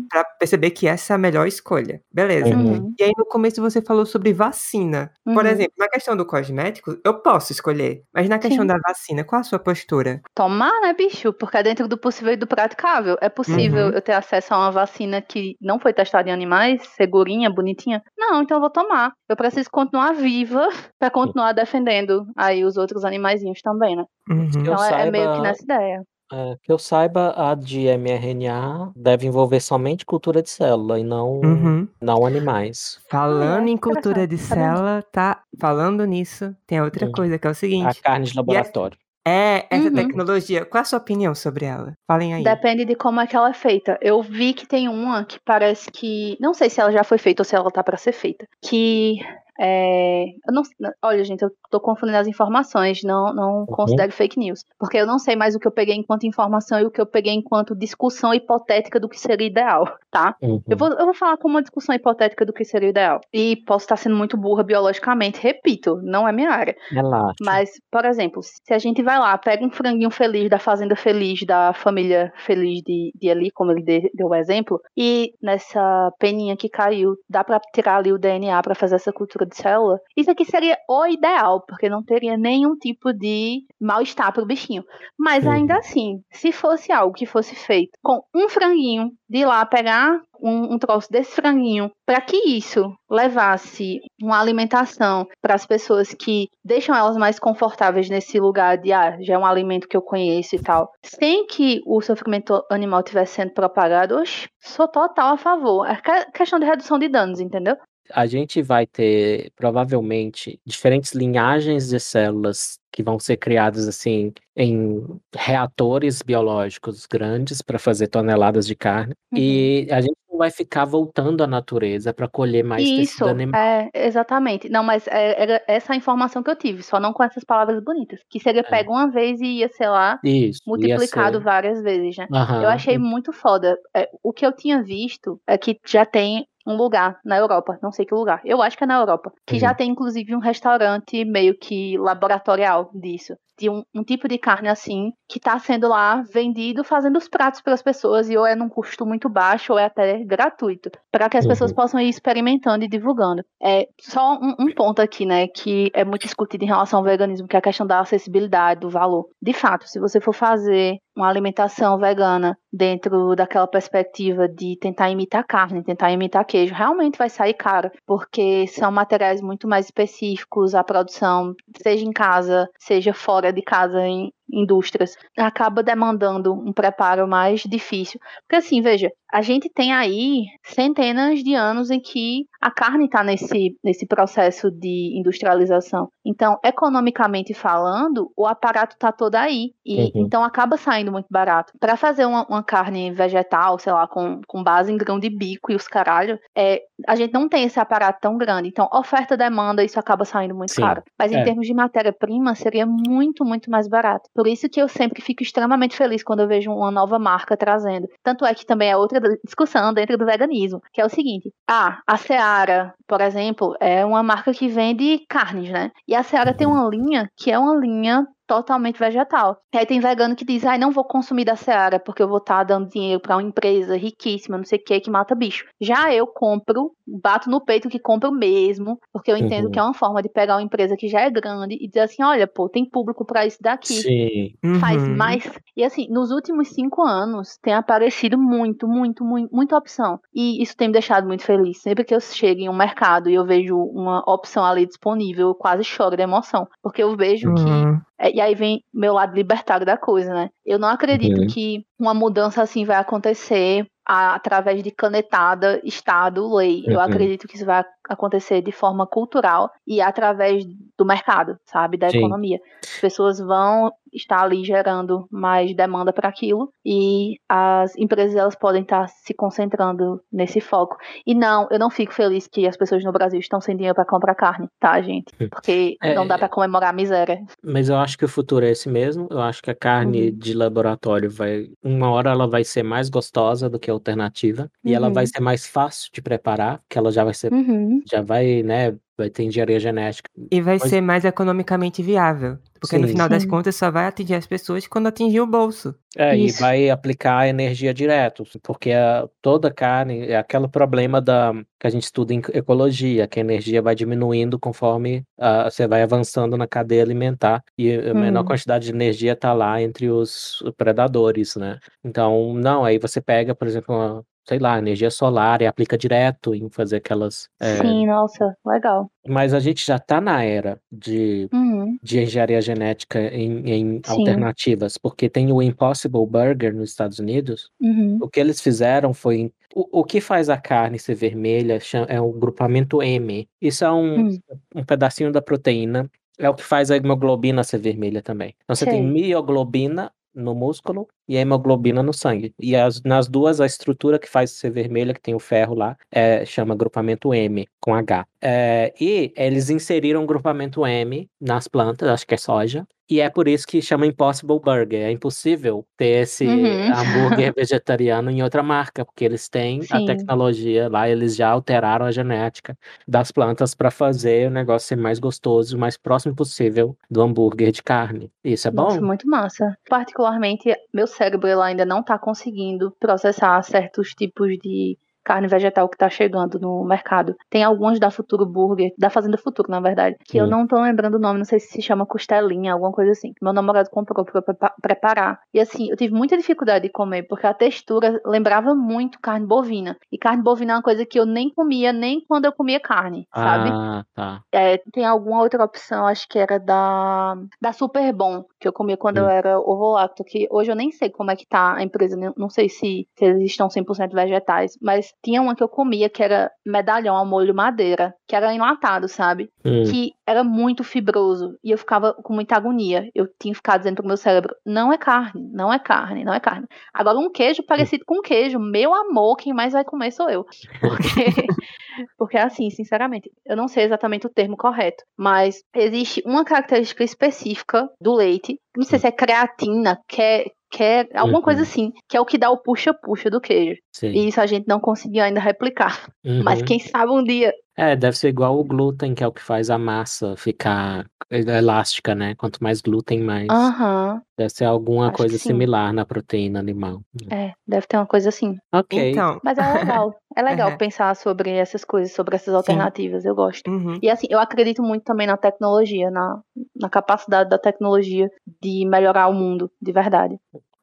pra perceber que essa é a melhor escolha. Beleza. Uhum. E aí no começo você falou sobre vacina. Por Uhum. exemplo, na questão do cosmético, eu posso escolher. Mas na questão Sim. da vacina, qual a sua postura? Tomar, né, bicho? Porque é dentro do possível e do praticável. É possível Uhum. eu ter acesso a uma vacina que não foi testada em animais, segurinha, bonitinha? Não, então eu vou tomar. Eu preciso continuar viva [LAUGHS] pra continuar defendendo aí os outros animaizinhos também, né? Uhum. Eu Então é, é meio que saiba- nessa ideia. É, que eu saiba, a de mRNA deve envolver somente cultura de célula e não, Uhum. não animais. Falando Ah, é em cultura de tá célula, tá? Falando nisso, tem outra Uhum. coisa que é o A seguinte. carne de laboratório. É essa Uhum. tecnologia. Qual a sua opinião sobre ela? Falem aí. Depende de como é que ela é feita. Eu vi que tem uma que parece que. Não sei se ela já foi feita ou se ela tá pra ser feita. Que. É, eu não, olha, gente, eu tô confundindo as informações, não, não considero fake news. Porque eu não sei mais o que eu peguei enquanto informação e o que eu peguei enquanto discussão hipotética do que seria ideal, tá? Uhum. Eu vou, eu vou falar como uma discussão hipotética do que seria ideal. E posso estar sendo muito burra biologicamente, repito, não é minha área. Relaxa. Mas, por exemplo, se a gente vai lá, pega um franguinho feliz da fazenda feliz, da família feliz de, de ali, como ele de- deu o exemplo, e nessa peninha que caiu, dá pra tirar ali o DNA pra fazer essa cultura de célula, isso aqui seria o ideal, porque não teria nenhum tipo de mal-estar pro bichinho. Mas Uhum. ainda assim, se fosse algo que fosse feito com um franguinho, de ir lá pegar um, um troço desse franguinho, para que isso levasse uma alimentação para as pessoas que deixam elas mais confortáveis nesse lugar de, ah, já é um alimento que eu conheço e tal, sem que o sofrimento animal estivesse sendo propagado, oxe, sou total a favor. É que- questão de redução de danos, entendeu? A gente vai ter provavelmente diferentes linhagens de células que vão ser criadas assim em reatores biológicos grandes para fazer toneladas de carne Uhum. e a gente não vai ficar voltando à natureza para colher mais Isso, tecido animal. é, exatamente. Não, mas é- era essa a informação que eu tive, só não com essas palavras bonitas. Que seria pego uma vez e ia, sei lá, Isso, multiplicado várias vezes, né? Aham. Eu achei muito foda. É, o que eu tinha visto é que já tem um lugar na Europa, não sei que lugar. Eu acho que é na Europa, que já tem inclusive um restaurante meio que laboratorial disso. De um, um tipo de carne assim, que tá sendo lá vendido, fazendo os pratos para as pessoas, e ou é num custo muito baixo, ou é até gratuito, para que as pessoas Uhum. possam ir experimentando e divulgando. É só um, um ponto aqui, né, que é muito discutido em relação ao veganismo, que é a questão da acessibilidade, do valor. De fato, se você for fazer uma alimentação vegana dentro daquela perspectiva de tentar imitar carne, tentar imitar queijo, realmente vai sair caro, porque são materiais muito mais específicos, a produção, seja em casa, seja fora de casa, em, indústrias, acaba demandando um preparo mais difícil. Porque assim, veja, a gente tem aí centenas de anos em que a carne está nesse, nesse processo de industrialização. Então, economicamente falando, o aparato está todo aí. E uhum. então acaba saindo muito barato. Para fazer uma, uma, carne vegetal, sei lá, com, com base em grão de bico e os caralho, é, a gente não tem esse aparato tão grande. Então, oferta demanda, isso acaba saindo muito Sim. caro. Mas em é. termos de matéria-prima, seria muito, muito mais barato. Por isso que eu sempre fico extremamente feliz quando eu vejo uma nova marca trazendo. Tanto é que também é outra discussão dentro do veganismo, que é o seguinte: ah, a Seara, por exemplo, é uma marca que vende carnes, né? E a Seara tem uma linha que é uma linha totalmente vegetal. Aí tem vegano que diz, ai, ah, não vou consumir da Seara porque eu vou estar tá dando dinheiro para uma empresa riquíssima, não sei o que, que mata bicho. Já eu compro, bato no peito que compro mesmo, porque eu entendo uhum. que é uma forma de pegar uma empresa que já é grande e dizer assim, olha, pô, tem público para isso daqui. Sim. Faz uhum. mais. E assim, nos últimos cinco anos tem aparecido muito, muito, muito, muita opção. E isso tem me deixado muito feliz. Sempre que eu chego em um mercado e eu vejo uma opção ali disponível, eu quase choro de emoção. Porque eu vejo uhum. que é, e aí vem meu lado libertário da coisa, né? Eu não acredito uhum. que uma mudança assim vai acontecer através de canetada, Estado, lei. Uhum. Eu acredito que isso vai acontecer de forma cultural e através do mercado, sabe, da Sim. economia. As pessoas vão estar ali gerando mais demanda para aquilo e as empresas elas podem estar se concentrando nesse foco. E não, eu não fico feliz que as pessoas no Brasil estão sem dinheiro para comprar carne, tá, gente? Porque é, não dá para comemorar a miséria. Mas eu acho que o futuro é esse mesmo. Eu acho que a carne uhum. de laboratório vai uma hora ela vai ser mais gostosa do que a alternativa uhum. e ela vai uhum. ser mais fácil de preparar, que ela já vai ser uhum. Já vai, né, vai ter engenharia genética. E vai ser mais economicamente viável. Porque sim, no final sim. das contas só vai atingir as pessoas quando atingir o bolso. É, Isso. e vai aplicar energia direto, porque a, toda carne é aquele problema da que a gente estuda em ecologia, que a energia vai diminuindo conforme uh, você vai avançando na cadeia alimentar e a menor hum. quantidade de energia está lá entre os predadores, né? Então, não, aí você pega, por exemplo, uma, sei lá, energia solar e aplica direto em fazer aquelas. É... Sim, nossa, legal. Mas a gente já está na era de, uhum. de engenharia genética em, em alternativas, porque tem o Impossible Burger nos Estados Unidos. Uhum. O que eles fizeram foi. O, o que faz a carne ser vermelha é o grupamento M. Isso é um, uhum. um pedacinho da proteína é o que faz a hemoglobina ser vermelha também. Então você Sei. tem mioglobina no músculo e a hemoglobina no sangue. E as, nas duas, a estrutura que faz ser vermelha, que tem o ferro lá, é, chama grupamento M, com H. É, e eles inseriram o grupamento M nas plantas, acho que é soja, e é por isso que chama Impossible Burger. É impossível ter esse uhum. hambúrguer [LAUGHS] vegetariano em outra marca, porque eles têm Sim. a tecnologia lá, eles já alteraram a genética das plantas para fazer o negócio ser mais gostoso, o mais próximo possível do hambúrguer de carne. Isso é bom? muito massa. Particularmente, meu cérebro ainda não está conseguindo processar certos tipos de carne vegetal que tá chegando no mercado. Tem algumas da Futuro Burger, da Fazenda Futuro, na verdade, que eu não tô lembrando o nome, não sei se se chama costelinha, alguma coisa assim. Meu namorado comprou pra preparar. E assim, eu tive muita dificuldade de comer, porque a textura lembrava muito carne bovina. E carne bovina é uma coisa que eu nem comia, nem quando eu comia carne, sabe? Ah, tá. É, tem alguma outra opção, acho que era da, da Super Bom, que eu comia quando hum. eu era ovo-lacto, que hoje eu nem sei como é que tá a empresa, não sei se, se eles estão 100% vegetais, mas tinha uma que eu comia que era medalhão ao molho madeira, que era enlatado, sabe? Hum. Que era muito fibroso e eu ficava com muita agonia. Eu tinha ficado dizendo pro meu cérebro: não é carne, não é carne, não é carne. Agora, um queijo parecido com queijo, meu amor, quem mais vai comer sou eu. Porque, [LAUGHS] porque assim, sinceramente, eu não sei exatamente o termo correto, mas existe uma característica específica do leite, não sei se é creatina, que é, que é alguma uhum. coisa assim, que é o que dá o puxa-puxa do queijo. Sim. E isso a gente não conseguiu ainda replicar. Uhum. Mas quem sabe um dia. É, deve ser igual o glúten, que é o que faz a massa ficar elástica, né? Quanto mais glúten, mais. Uhum. Deve ser alguma Acho coisa similar na proteína animal. Né? É, deve ter uma coisa assim. Ok. Então... Mas é legal. É [LAUGHS] legal uhum. pensar sobre essas coisas, sobre essas alternativas. Sim. Eu gosto. Uhum. E assim, eu acredito muito também na tecnologia, na, na capacidade da tecnologia de melhorar o mundo, de verdade.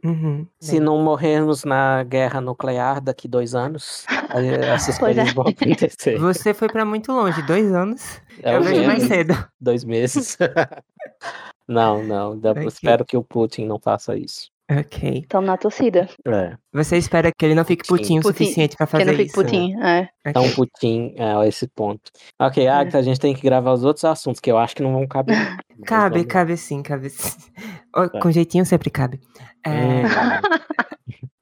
Uhum. Se não morrermos na guerra nuclear daqui dois anos, [LAUGHS] [LAUGHS] essas Pois coisas é. vão acontecer. Você foi pra muito longe, dois anos. É eu vejo mais cedo. Dois meses. [LAUGHS] não, não. Espero que o Putin não faça isso. Ok. Estamos na torcida. É. Você espera que ele não fique Putin. putinho o suficiente pra Que fazer não fique isso. putinho. É. Então, Ok. Putin é a esse ponto. Ok, Agatha, a gente tem que gravar os outros assuntos, que eu acho que não vão caber. [LAUGHS] Cabe, vamos cabe sim, cabe sim. Tá. Com jeitinho sempre cabe. É, Hum. [LAUGHS]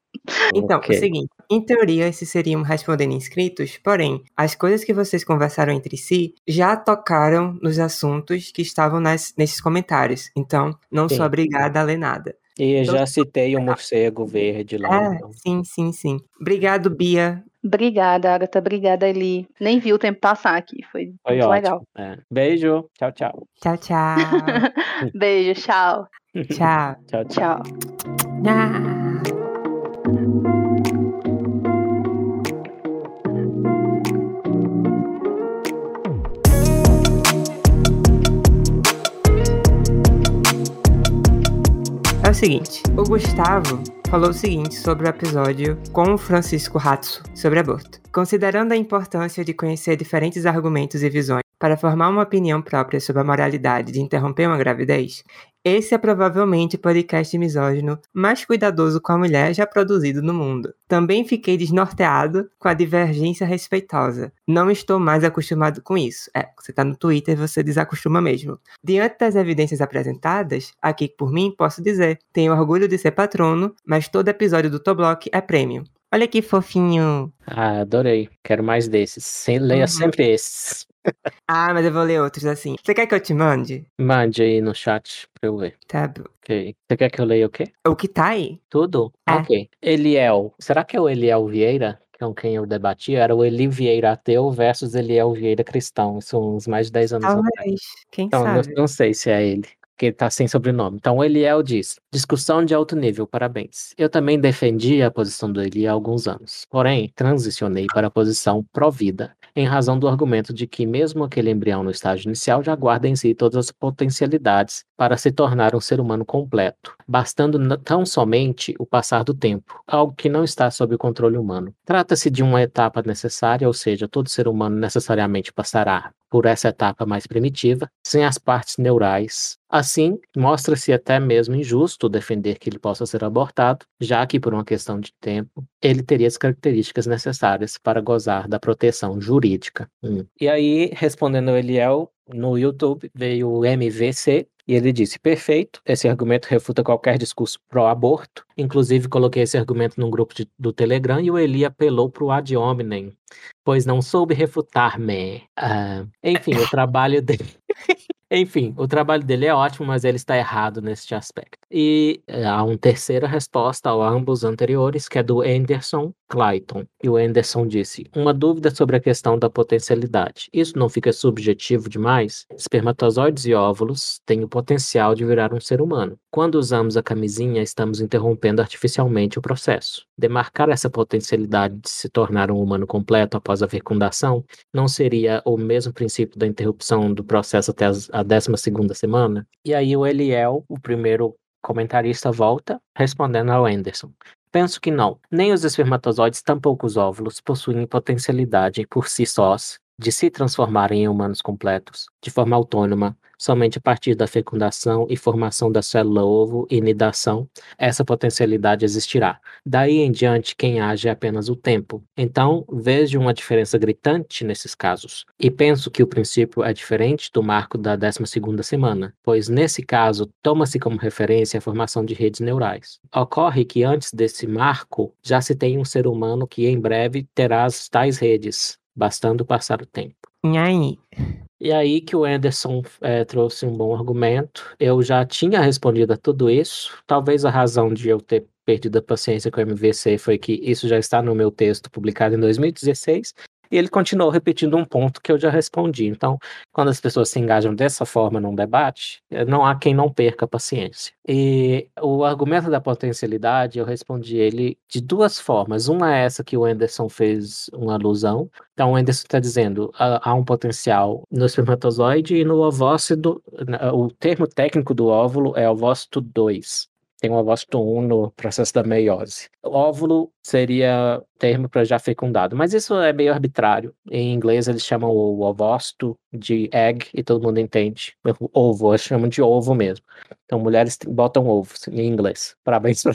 Então, Ok. o seguinte, em teoria, esses seriam respondendo inscritos, porém, as coisas que vocês conversaram entre si já tocaram nos assuntos que estavam nas- nesses comentários. Então, não Sim. sou obrigada a ler nada. E Então- já citei o morcego verde lá. É, então. sim, sim, sim. Obrigado, Bia. Obrigada, Agatha. Obrigada, Eli. Nem vi o tempo passar aqui. Foi, Foi muito ótimo. legal. É. Beijo. Tchau, tchau. Tchau, tchau. [LAUGHS] Beijo, [LAUGHS] tchau. tchau. Tchau, tchau. Tchau. Ah. O seguinte, o Gustavo falou o seguinte sobre o episódio com o Francisco Ratso sobre aborto. Considerando a importância de conhecer diferentes argumentos e visões para formar uma opinião própria sobre a moralidade de interromper uma gravidez, esse é provavelmente o podcast misógino mais cuidadoso com a mulher já produzido no mundo. Também fiquei desnorteado com a divergência respeitosa. Não estou mais acostumado com isso. É, você tá no Twitter e você desacostuma mesmo. Diante das evidências apresentadas, aqui por mim posso dizer: tenho orgulho de ser patrono, mas todo episódio do Toblock é prêmio. Olha que fofinho. Ah, adorei. Quero mais desses. Leia Uhum. sempre esses. Ah, mas eu vou ler outros assim. Você quer que eu te mande? Mande aí no chat pra eu ver. Tá bom. Ok. Você quer que eu leia o quê? O que tá aí? Tudo? É. Ok. Eliel. Será que é o Eliel Vieira? Com quem eu debati? Era o Eli Vieira ateu versus Eliel Vieira cristão. Isso uns mais de 10 anos atrás. Talvez. Quem Então, não, sabe? não sei se é ele, porque ele tá sem sobrenome. Então, o Eliel diz: discussão de alto nível, parabéns. Eu também defendi a posição do Eli há alguns anos. Porém, transicionei para a posição pró-vida, em razão do argumento de que, mesmo aquele embrião no estágio inicial, já guarda em si todas as potencialidades para se tornar um ser humano completo, bastando tão somente o passar do tempo, algo que não está sob o controle humano. Trata-se de uma etapa necessária, ou seja, todo ser humano necessariamente passará por essa etapa mais primitiva, sem as partes neurais. Assim, mostra-se até mesmo injusto defender que ele possa ser abortado, já que, por uma questão de tempo, ele teria as características necessárias para gozar da proteção jurídica. Hum. E aí, respondendo ao Eliel, no YouTube veio o MVC, e ele disse: perfeito, esse argumento refuta qualquer discurso pró-aborto. Inclusive, coloquei esse argumento num grupo de- do Telegram e o Eli apelou para o ad hominem, pois não soube refutar-me. Ah, enfim, o trabalho dele. Enfim, o trabalho dele é ótimo, mas ele está errado neste aspecto. E eh, há uma terceira resposta a ambos anteriores, que é do Anderson Clayton. E o Anderson disse: Uma dúvida sobre a questão da potencialidade. Isso não fica subjetivo demais? Espermatozoides e óvulos têm o potencial de virar um ser humano. Quando usamos a camisinha, estamos interrompendo artificialmente o processo. Demarcar essa potencialidade de se tornar um humano completo após a fecundação não seria o mesmo princípio da interrupção do processo até as- a 12 semana? E aí o Eliel, o primeiro comentarista, volta respondendo ao Anderson. Penso que não. Nem os espermatozoides, tampouco os óvulos, possuem potencialidade por si sós de se transformarem em humanos completos, de forma autônoma, somente a partir da fecundação e formação da célula-ovo e nidação, essa potencialidade existirá. Daí em diante, quem age é apenas o tempo. Então, vejo uma diferença gritante nesses casos. E penso que o princípio é diferente do marco da 12ª semana, pois nesse caso, toma-se como referência a formação de redes neurais. Ocorre que antes desse marco, já se tem um ser humano que em breve terá as tais redes, bastando passar o tempo. E aí? E aí que o Anderson eh, trouxe um bom argumento. Eu já tinha respondido a tudo isso. Talvez a razão de eu ter perdido a paciência com o MVC foi que isso já está no meu texto publicado em 2016. E ele continuou repetindo um ponto que eu já respondi. Então, quando as pessoas se engajam dessa forma num debate, eh, não há quem não perca a paciência. E o argumento da potencialidade, eu respondi ele de duas formas. Uma é essa que o Anderson fez uma alusão, então, o Anderson está dizendo há há um potencial no espermatozoide e no ovócito. na- O termo técnico do óvulo é ovócito 2. Tem o ovócito 1 no processo da meiose. O óvulo seria termo para já fecundado, mas isso é meio arbitrário. Em inglês eles chamam o ovócito de egg e todo mundo entende. Ovo, eles chamam de ovo mesmo. Então mulheres botam ovos em inglês. Parabéns pra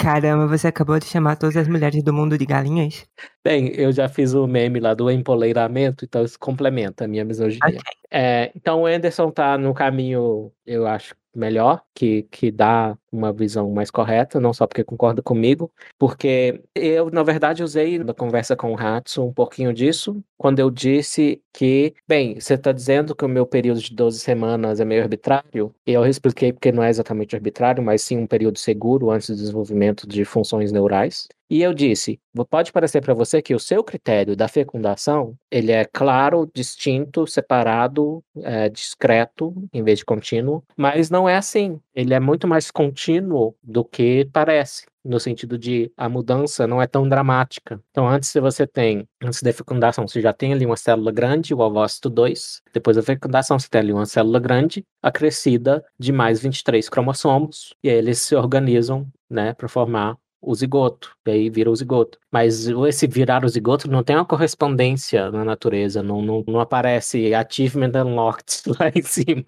Caramba, você acabou de chamar todas as mulheres do mundo de galinhas? Bem, eu já fiz o meme lá do empoleiramento, então isso complementa a minha misoginia. Ok. É, então o Anderson tá no caminho, eu acho, melhor, que, que dá uma visão mais correta, não só porque concorda comigo, porque eu, na verdade, usei na conversa com o Hatsu um pouquinho disso, quando eu disse que, bem, você está dizendo que o meu período de 12 semanas é meio arbitrário, e eu expliquei porque não é exatamente arbitrário, mas sim um período seguro antes do desenvolvimento de funções neurais. E eu disse, pode parecer para você que o seu critério da fecundação, ele é claro, distinto, separado, é, discreto, em vez de contínuo, mas não é assim. Ele é muito mais contínuo do que parece no sentido de a mudança não é tão dramática. Então, antes se você tem, antes da fecundação, você já tem ali uma célula grande, o ovócito 2, depois da fecundação você tem ali uma célula grande, acrescida de mais 23 cromossomos, e aí eles se organizam, né, para formar o zigoto, e aí vira o zigoto. Mas esse virar o zigoto não tem uma correspondência na natureza, não, não, não aparece achievement unlocked [LAUGHS] lá em cima.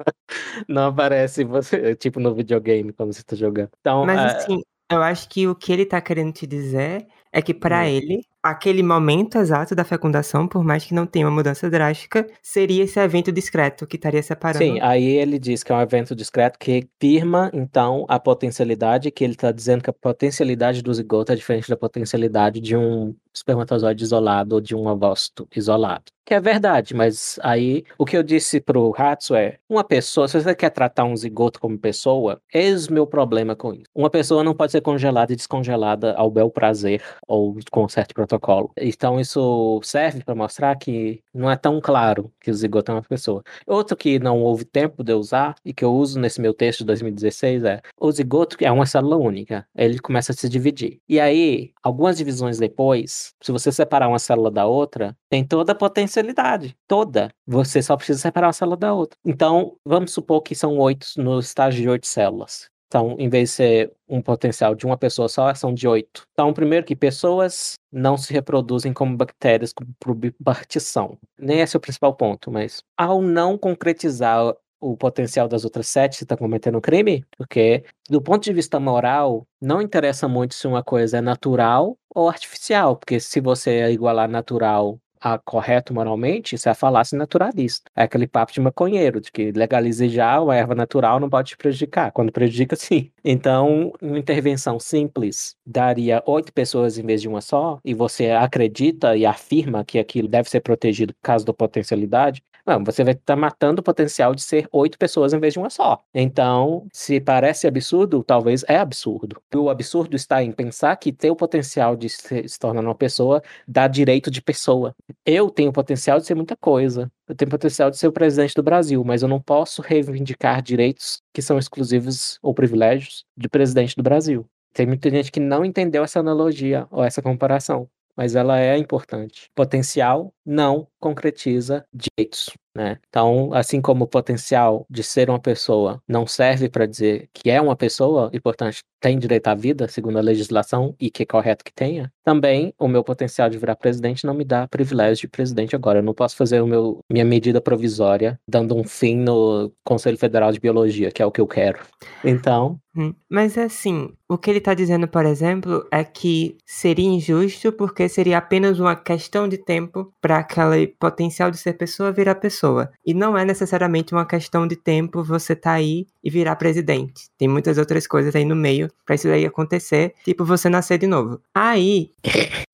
Não aparece você, tipo no videogame, quando você tá jogando. Então, Mas ah, assim, eu acho que o que ele tá querendo te dizer é que pra Hum. ele, aquele momento exato da fecundação, por mais que não tenha uma mudança drástica, seria esse evento discreto que estaria separando. Sim, aí ele diz que é um evento discreto que firma, então, a potencialidade, que ele está dizendo que a potencialidade do zigoto é diferente da potencialidade de um espermatozoide isolado ou de um ovócito isolado. Que é verdade, mas aí o que eu disse pro Hatsu é: uma pessoa, se você quer tratar um zigoto como pessoa, eis meu problema com isso. Uma pessoa não pode ser congelada e descongelada ao bel prazer ou com certo protocolo. Então isso serve para mostrar que não é tão claro que o zigoto é uma pessoa. Outro que não houve tempo de usar e que eu uso nesse meu texto de 2016 é o zigoto é uma célula única. Ele começa a se dividir. E aí, algumas divisões depois, se você separar uma célula da outra, tem toda a potencialidade. Toda. Você só precisa separar uma célula da outra. Então, vamos supor que são oito no estágio de oito células. Então, em vez de ser um potencial de uma pessoa só, são de oito. Então, primeiro que pessoas não se reproduzem como bactérias por bipartição. Nem esse é o principal ponto, mas ao não concretizar o potencial das outras sete, você está cometendo um crime, porque do ponto de vista moral, não interessa muito se uma coisa é natural ou artificial, porque se você igualar natural a correto moralmente, isso é a falácia naturalista. É aquele papo de maconheiro, de que legalize já, uma erva natural não pode te prejudicar. Quando prejudica, sim. Então, uma intervenção simples daria oito pessoas em vez de uma só, e você acredita e afirma que aquilo deve ser protegido por causa da potencialidade, não, você vai estar matando o potencial de ser oito pessoas em vez de uma só. Então, se parece absurdo, talvez é absurdo. O absurdo está em pensar que ter o potencial de se, se tornar uma pessoa dá direito de pessoa. Eu tenho potencial de ser muita coisa. Eu tenho potencial de ser o presidente do Brasil, mas eu não posso reivindicar direitos que são exclusivos ou privilégios de presidente do Brasil. Tem muita gente que não entendeu essa analogia ou essa comparação, mas ela é importante. Potencial não concretiza direitos. Né? Então, assim como o potencial de ser uma pessoa não serve para dizer que é uma pessoa e, portanto, tem direito à vida, segundo a legislação, e que é correto que tenha, também o meu potencial de virar presidente não me dá privilégio de presidente agora. Eu não posso fazer o meu, minha medida provisória dando um fim no Conselho Federal de Biologia, que é o que eu quero. Então. Hum, Mas assim, o que ele tá dizendo, por exemplo, é que seria injusto porque seria apenas uma questão de tempo para aquele potencial de ser pessoa virar pessoa. E não é necessariamente uma questão de tempo você tá aí e virar presidente. Tem muitas outras coisas aí no meio para isso aí acontecer, tipo você nascer de novo. Aí. [LAUGHS]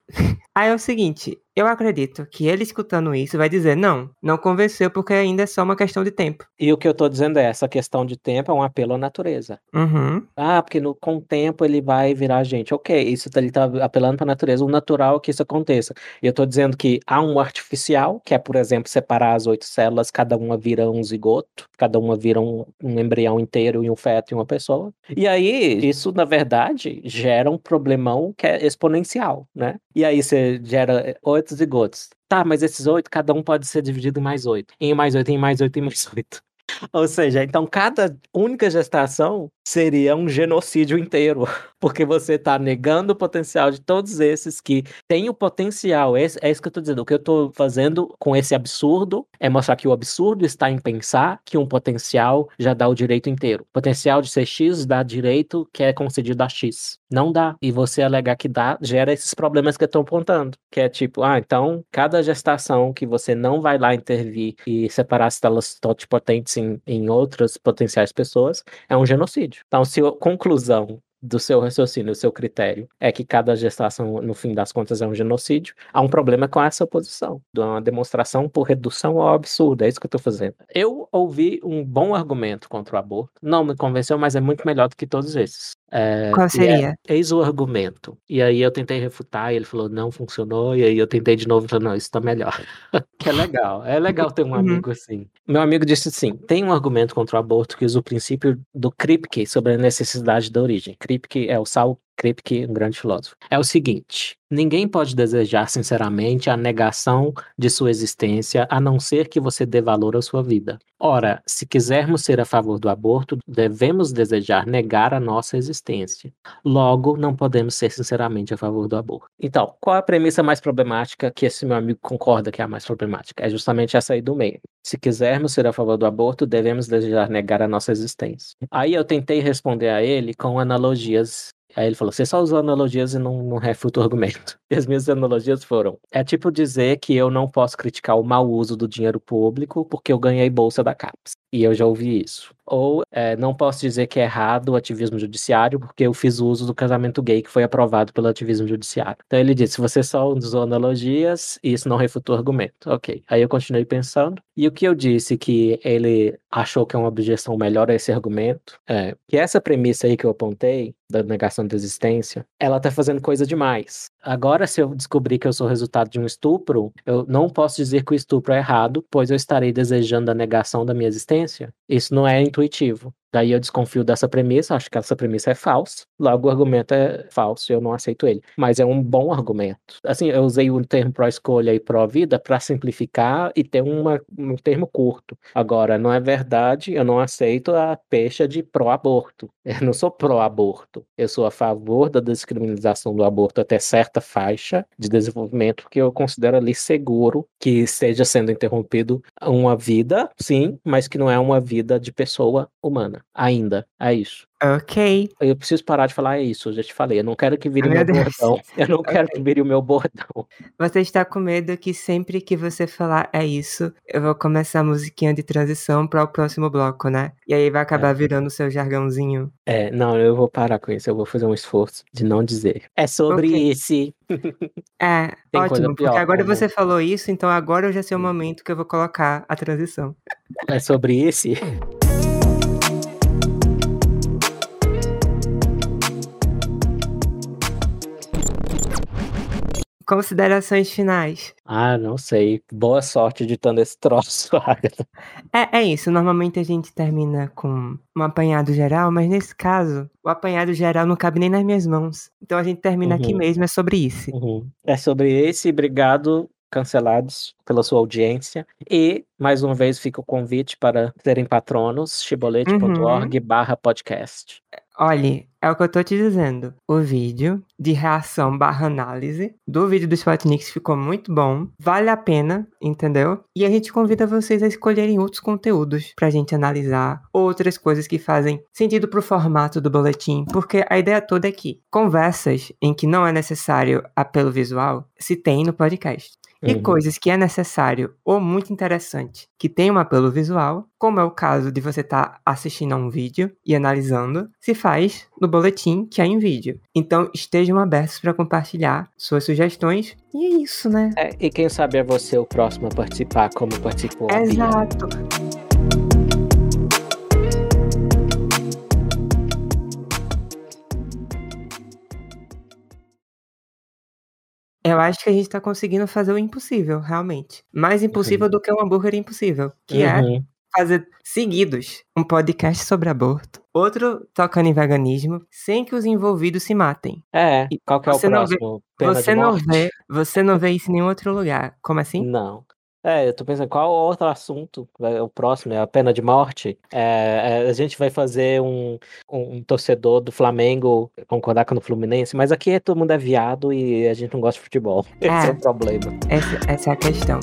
Aí é o seguinte, eu acredito que ele escutando isso vai dizer: não, não convenceu porque ainda é só uma questão de tempo. E o que eu tô dizendo é: essa questão de tempo é um apelo à natureza. Uhum. Ah, porque no, com o tempo ele vai virar gente. Ok, isso tá- ele tá apelando para a natureza, o natural é que isso aconteça. E eu tô dizendo que há um artificial, que é, por exemplo, separar as oito células, cada uma vira um zigoto, cada uma vira um, um embrião inteiro e um feto e uma pessoa. E aí, isso, na verdade, gera um problemão que é exponencial, né? E aí você gera oito zigotos. Tá, mas esses oito, cada um pode ser dividido em mais oito. Em mais oito, em mais oito, em mais oito. [LAUGHS] Ou seja, então cada única gestação seria um genocídio inteiro, porque você está negando o potencial de todos esses que têm o potencial. É isso que eu estou dizendo. O que eu estou fazendo com esse absurdo é mostrar que o absurdo está em pensar que um potencial já dá o direito inteiro. O potencial de ser X dá direito que é concedido a X. Não dá. E você alegar que dá, gera esses problemas que eu estou apontando. Que é tipo, ah, então cada gestação que você não vai lá intervir e separar as células totipotentes em, em outras potenciais pessoas é um genocídio. Então, se a conclusão do seu raciocínio, do seu critério, é que cada gestação, no fim das contas, é um genocídio, há um problema com essa posição, de uma demonstração por redução ao absurdo, é isso que eu estou fazendo. Eu ouvi um bom argumento contra o aborto, não me convenceu, mas é muito melhor do que todos esses. É, Qual seria? É, eis o argumento. E aí eu tentei refutar, e ele falou, não funcionou, e aí eu tentei de novo e falei, não, isso tá melhor. [LAUGHS] que é legal, é legal ter um [LAUGHS] uhum. amigo assim. Meu amigo disse assim, tem um argumento contra o aborto que usa o princípio do Kripke sobre a necessidade da origem. Kripke é o Sal Kripke, um grande filósofo. É o seguinte: ninguém pode desejar sinceramente a negação de sua existência, a não ser que você dê valor à sua vida. Ora, se quisermos ser a favor do aborto, devemos desejar negar a nossa existência. Logo, não podemos ser sinceramente a favor do aborto. Então, qual a premissa mais problemática que esse meu amigo concorda que é a mais problemática? É justamente essa aí do meio. Se quisermos ser a favor do aborto, devemos desejar negar a nossa existência. Aí eu tentei responder a ele com analogias Aí ele falou: você só usou analogias e não, não refuta o argumento. [LAUGHS] E as minhas analogias foram: é tipo dizer que eu não posso criticar o mau uso do dinheiro público porque eu ganhei bolsa da CAPES. E eu já ouvi isso. Ou é, não posso dizer que é errado o ativismo judiciário porque eu fiz uso do casamento gay que foi aprovado pelo ativismo judiciário. Então ele disse: você só usou analogias e isso não refutou o argumento. Ok. Aí eu continuei pensando. E o que eu disse que ele achou que é uma objeção melhor a esse argumento é que essa premissa aí que eu apontei da negação da existência, ela tá fazendo coisa demais. Agora, se eu descobrir que eu sou resultado de um estupro, eu não posso dizer que o estupro é errado, pois eu estarei desejando a negação da minha existência. Isso não é intuitivo. Daí eu desconfio dessa premissa, acho que essa premissa é falsa. Logo, o argumento é falso, eu não aceito ele. Mas é um bom argumento. Assim, eu usei o termo pró-escolha e pró-vida para simplificar e ter uma, um termo curto. Agora, não é verdade, eu não aceito a pecha de pró-aborto. [LAUGHS] Eu não sou pró-aborto. Eu sou a favor da descriminalização do aborto até certa faixa de desenvolvimento que eu considero ali seguro que esteja sendo interrompido uma vida, sim, mas que não é uma vida de pessoa humana ainda. É isso. Ok. Eu preciso parar de falar isso, eu já te falei. Eu não quero que vire o meu, meu bordão. [LAUGHS] Eu não quero que vire o meu bordão. Você está com medo que sempre que você falar é isso, eu vou começar a musiquinha de transição para o próximo bloco, né? E aí vai acabar é. virando o seu jargãozinho. É, não, eu vou parar com isso. Eu vou fazer um esforço de não dizer. É sobre okay. esse. [LAUGHS] É, Tem ótimo, pior, porque agora como... você falou isso, então agora eu já sei o momento que eu vou colocar a transição. É sobre esse. [LAUGHS] Considerações finais. Ah, não sei. Boa sorte editando esse [LAUGHS] troço, Agatha. É, é isso. Normalmente a gente termina com um apanhado geral, mas nesse caso, o apanhado geral não cabe nem nas minhas mãos. Então a gente termina uhum. aqui mesmo, é sobre isso. Uhum. É sobre esse. Obrigado, cancelados, pela sua audiência. E, mais uma vez, fica o convite para serem patronos, chibolete.org uhum. barra podcast. Olhe, é o que eu tô te dizendo. O vídeo de reação barra análise do vídeo do Spotnix ficou muito bom. Vale a pena, entendeu? E a gente convida vocês a escolherem outros conteúdos pra gente analisar. Outras coisas que fazem sentido pro formato do boletim. Porque a ideia toda é que conversas em que não é necessário apelo visual se tem no podcast. E uhum. coisas que é necessário ou muito interessante que tem um apelo visual, como é o caso de você estar tá assistindo a um vídeo e analisando, se faz no boletim que é em vídeo. Então estejam abertos para compartilhar suas sugestões e é isso, né? É, e quem sabe é você o próximo a participar, como participou. Exato. Eu acho que a gente tá conseguindo fazer o impossível, realmente. Mais impossível uhum. do que um hambúrguer impossível, que é uhum. é fazer seguidos um podcast sobre aborto, outro tocando em veganismo, sem que os envolvidos se matem. É, e qual que é o próximo? Vê, você não vê, você não vê isso em nenhum outro lugar. Como assim? Não. É, eu tô pensando, qual outro assunto? É o próximo, é a pena de morte. É, é, a gente vai fazer um, um, torcedor do Flamengo concordar com o Fluminense, mas aqui todo mundo é viado e a gente não gosta de futebol. [LAUGHS] Esse é, é o problema. Essa, essa é a questão.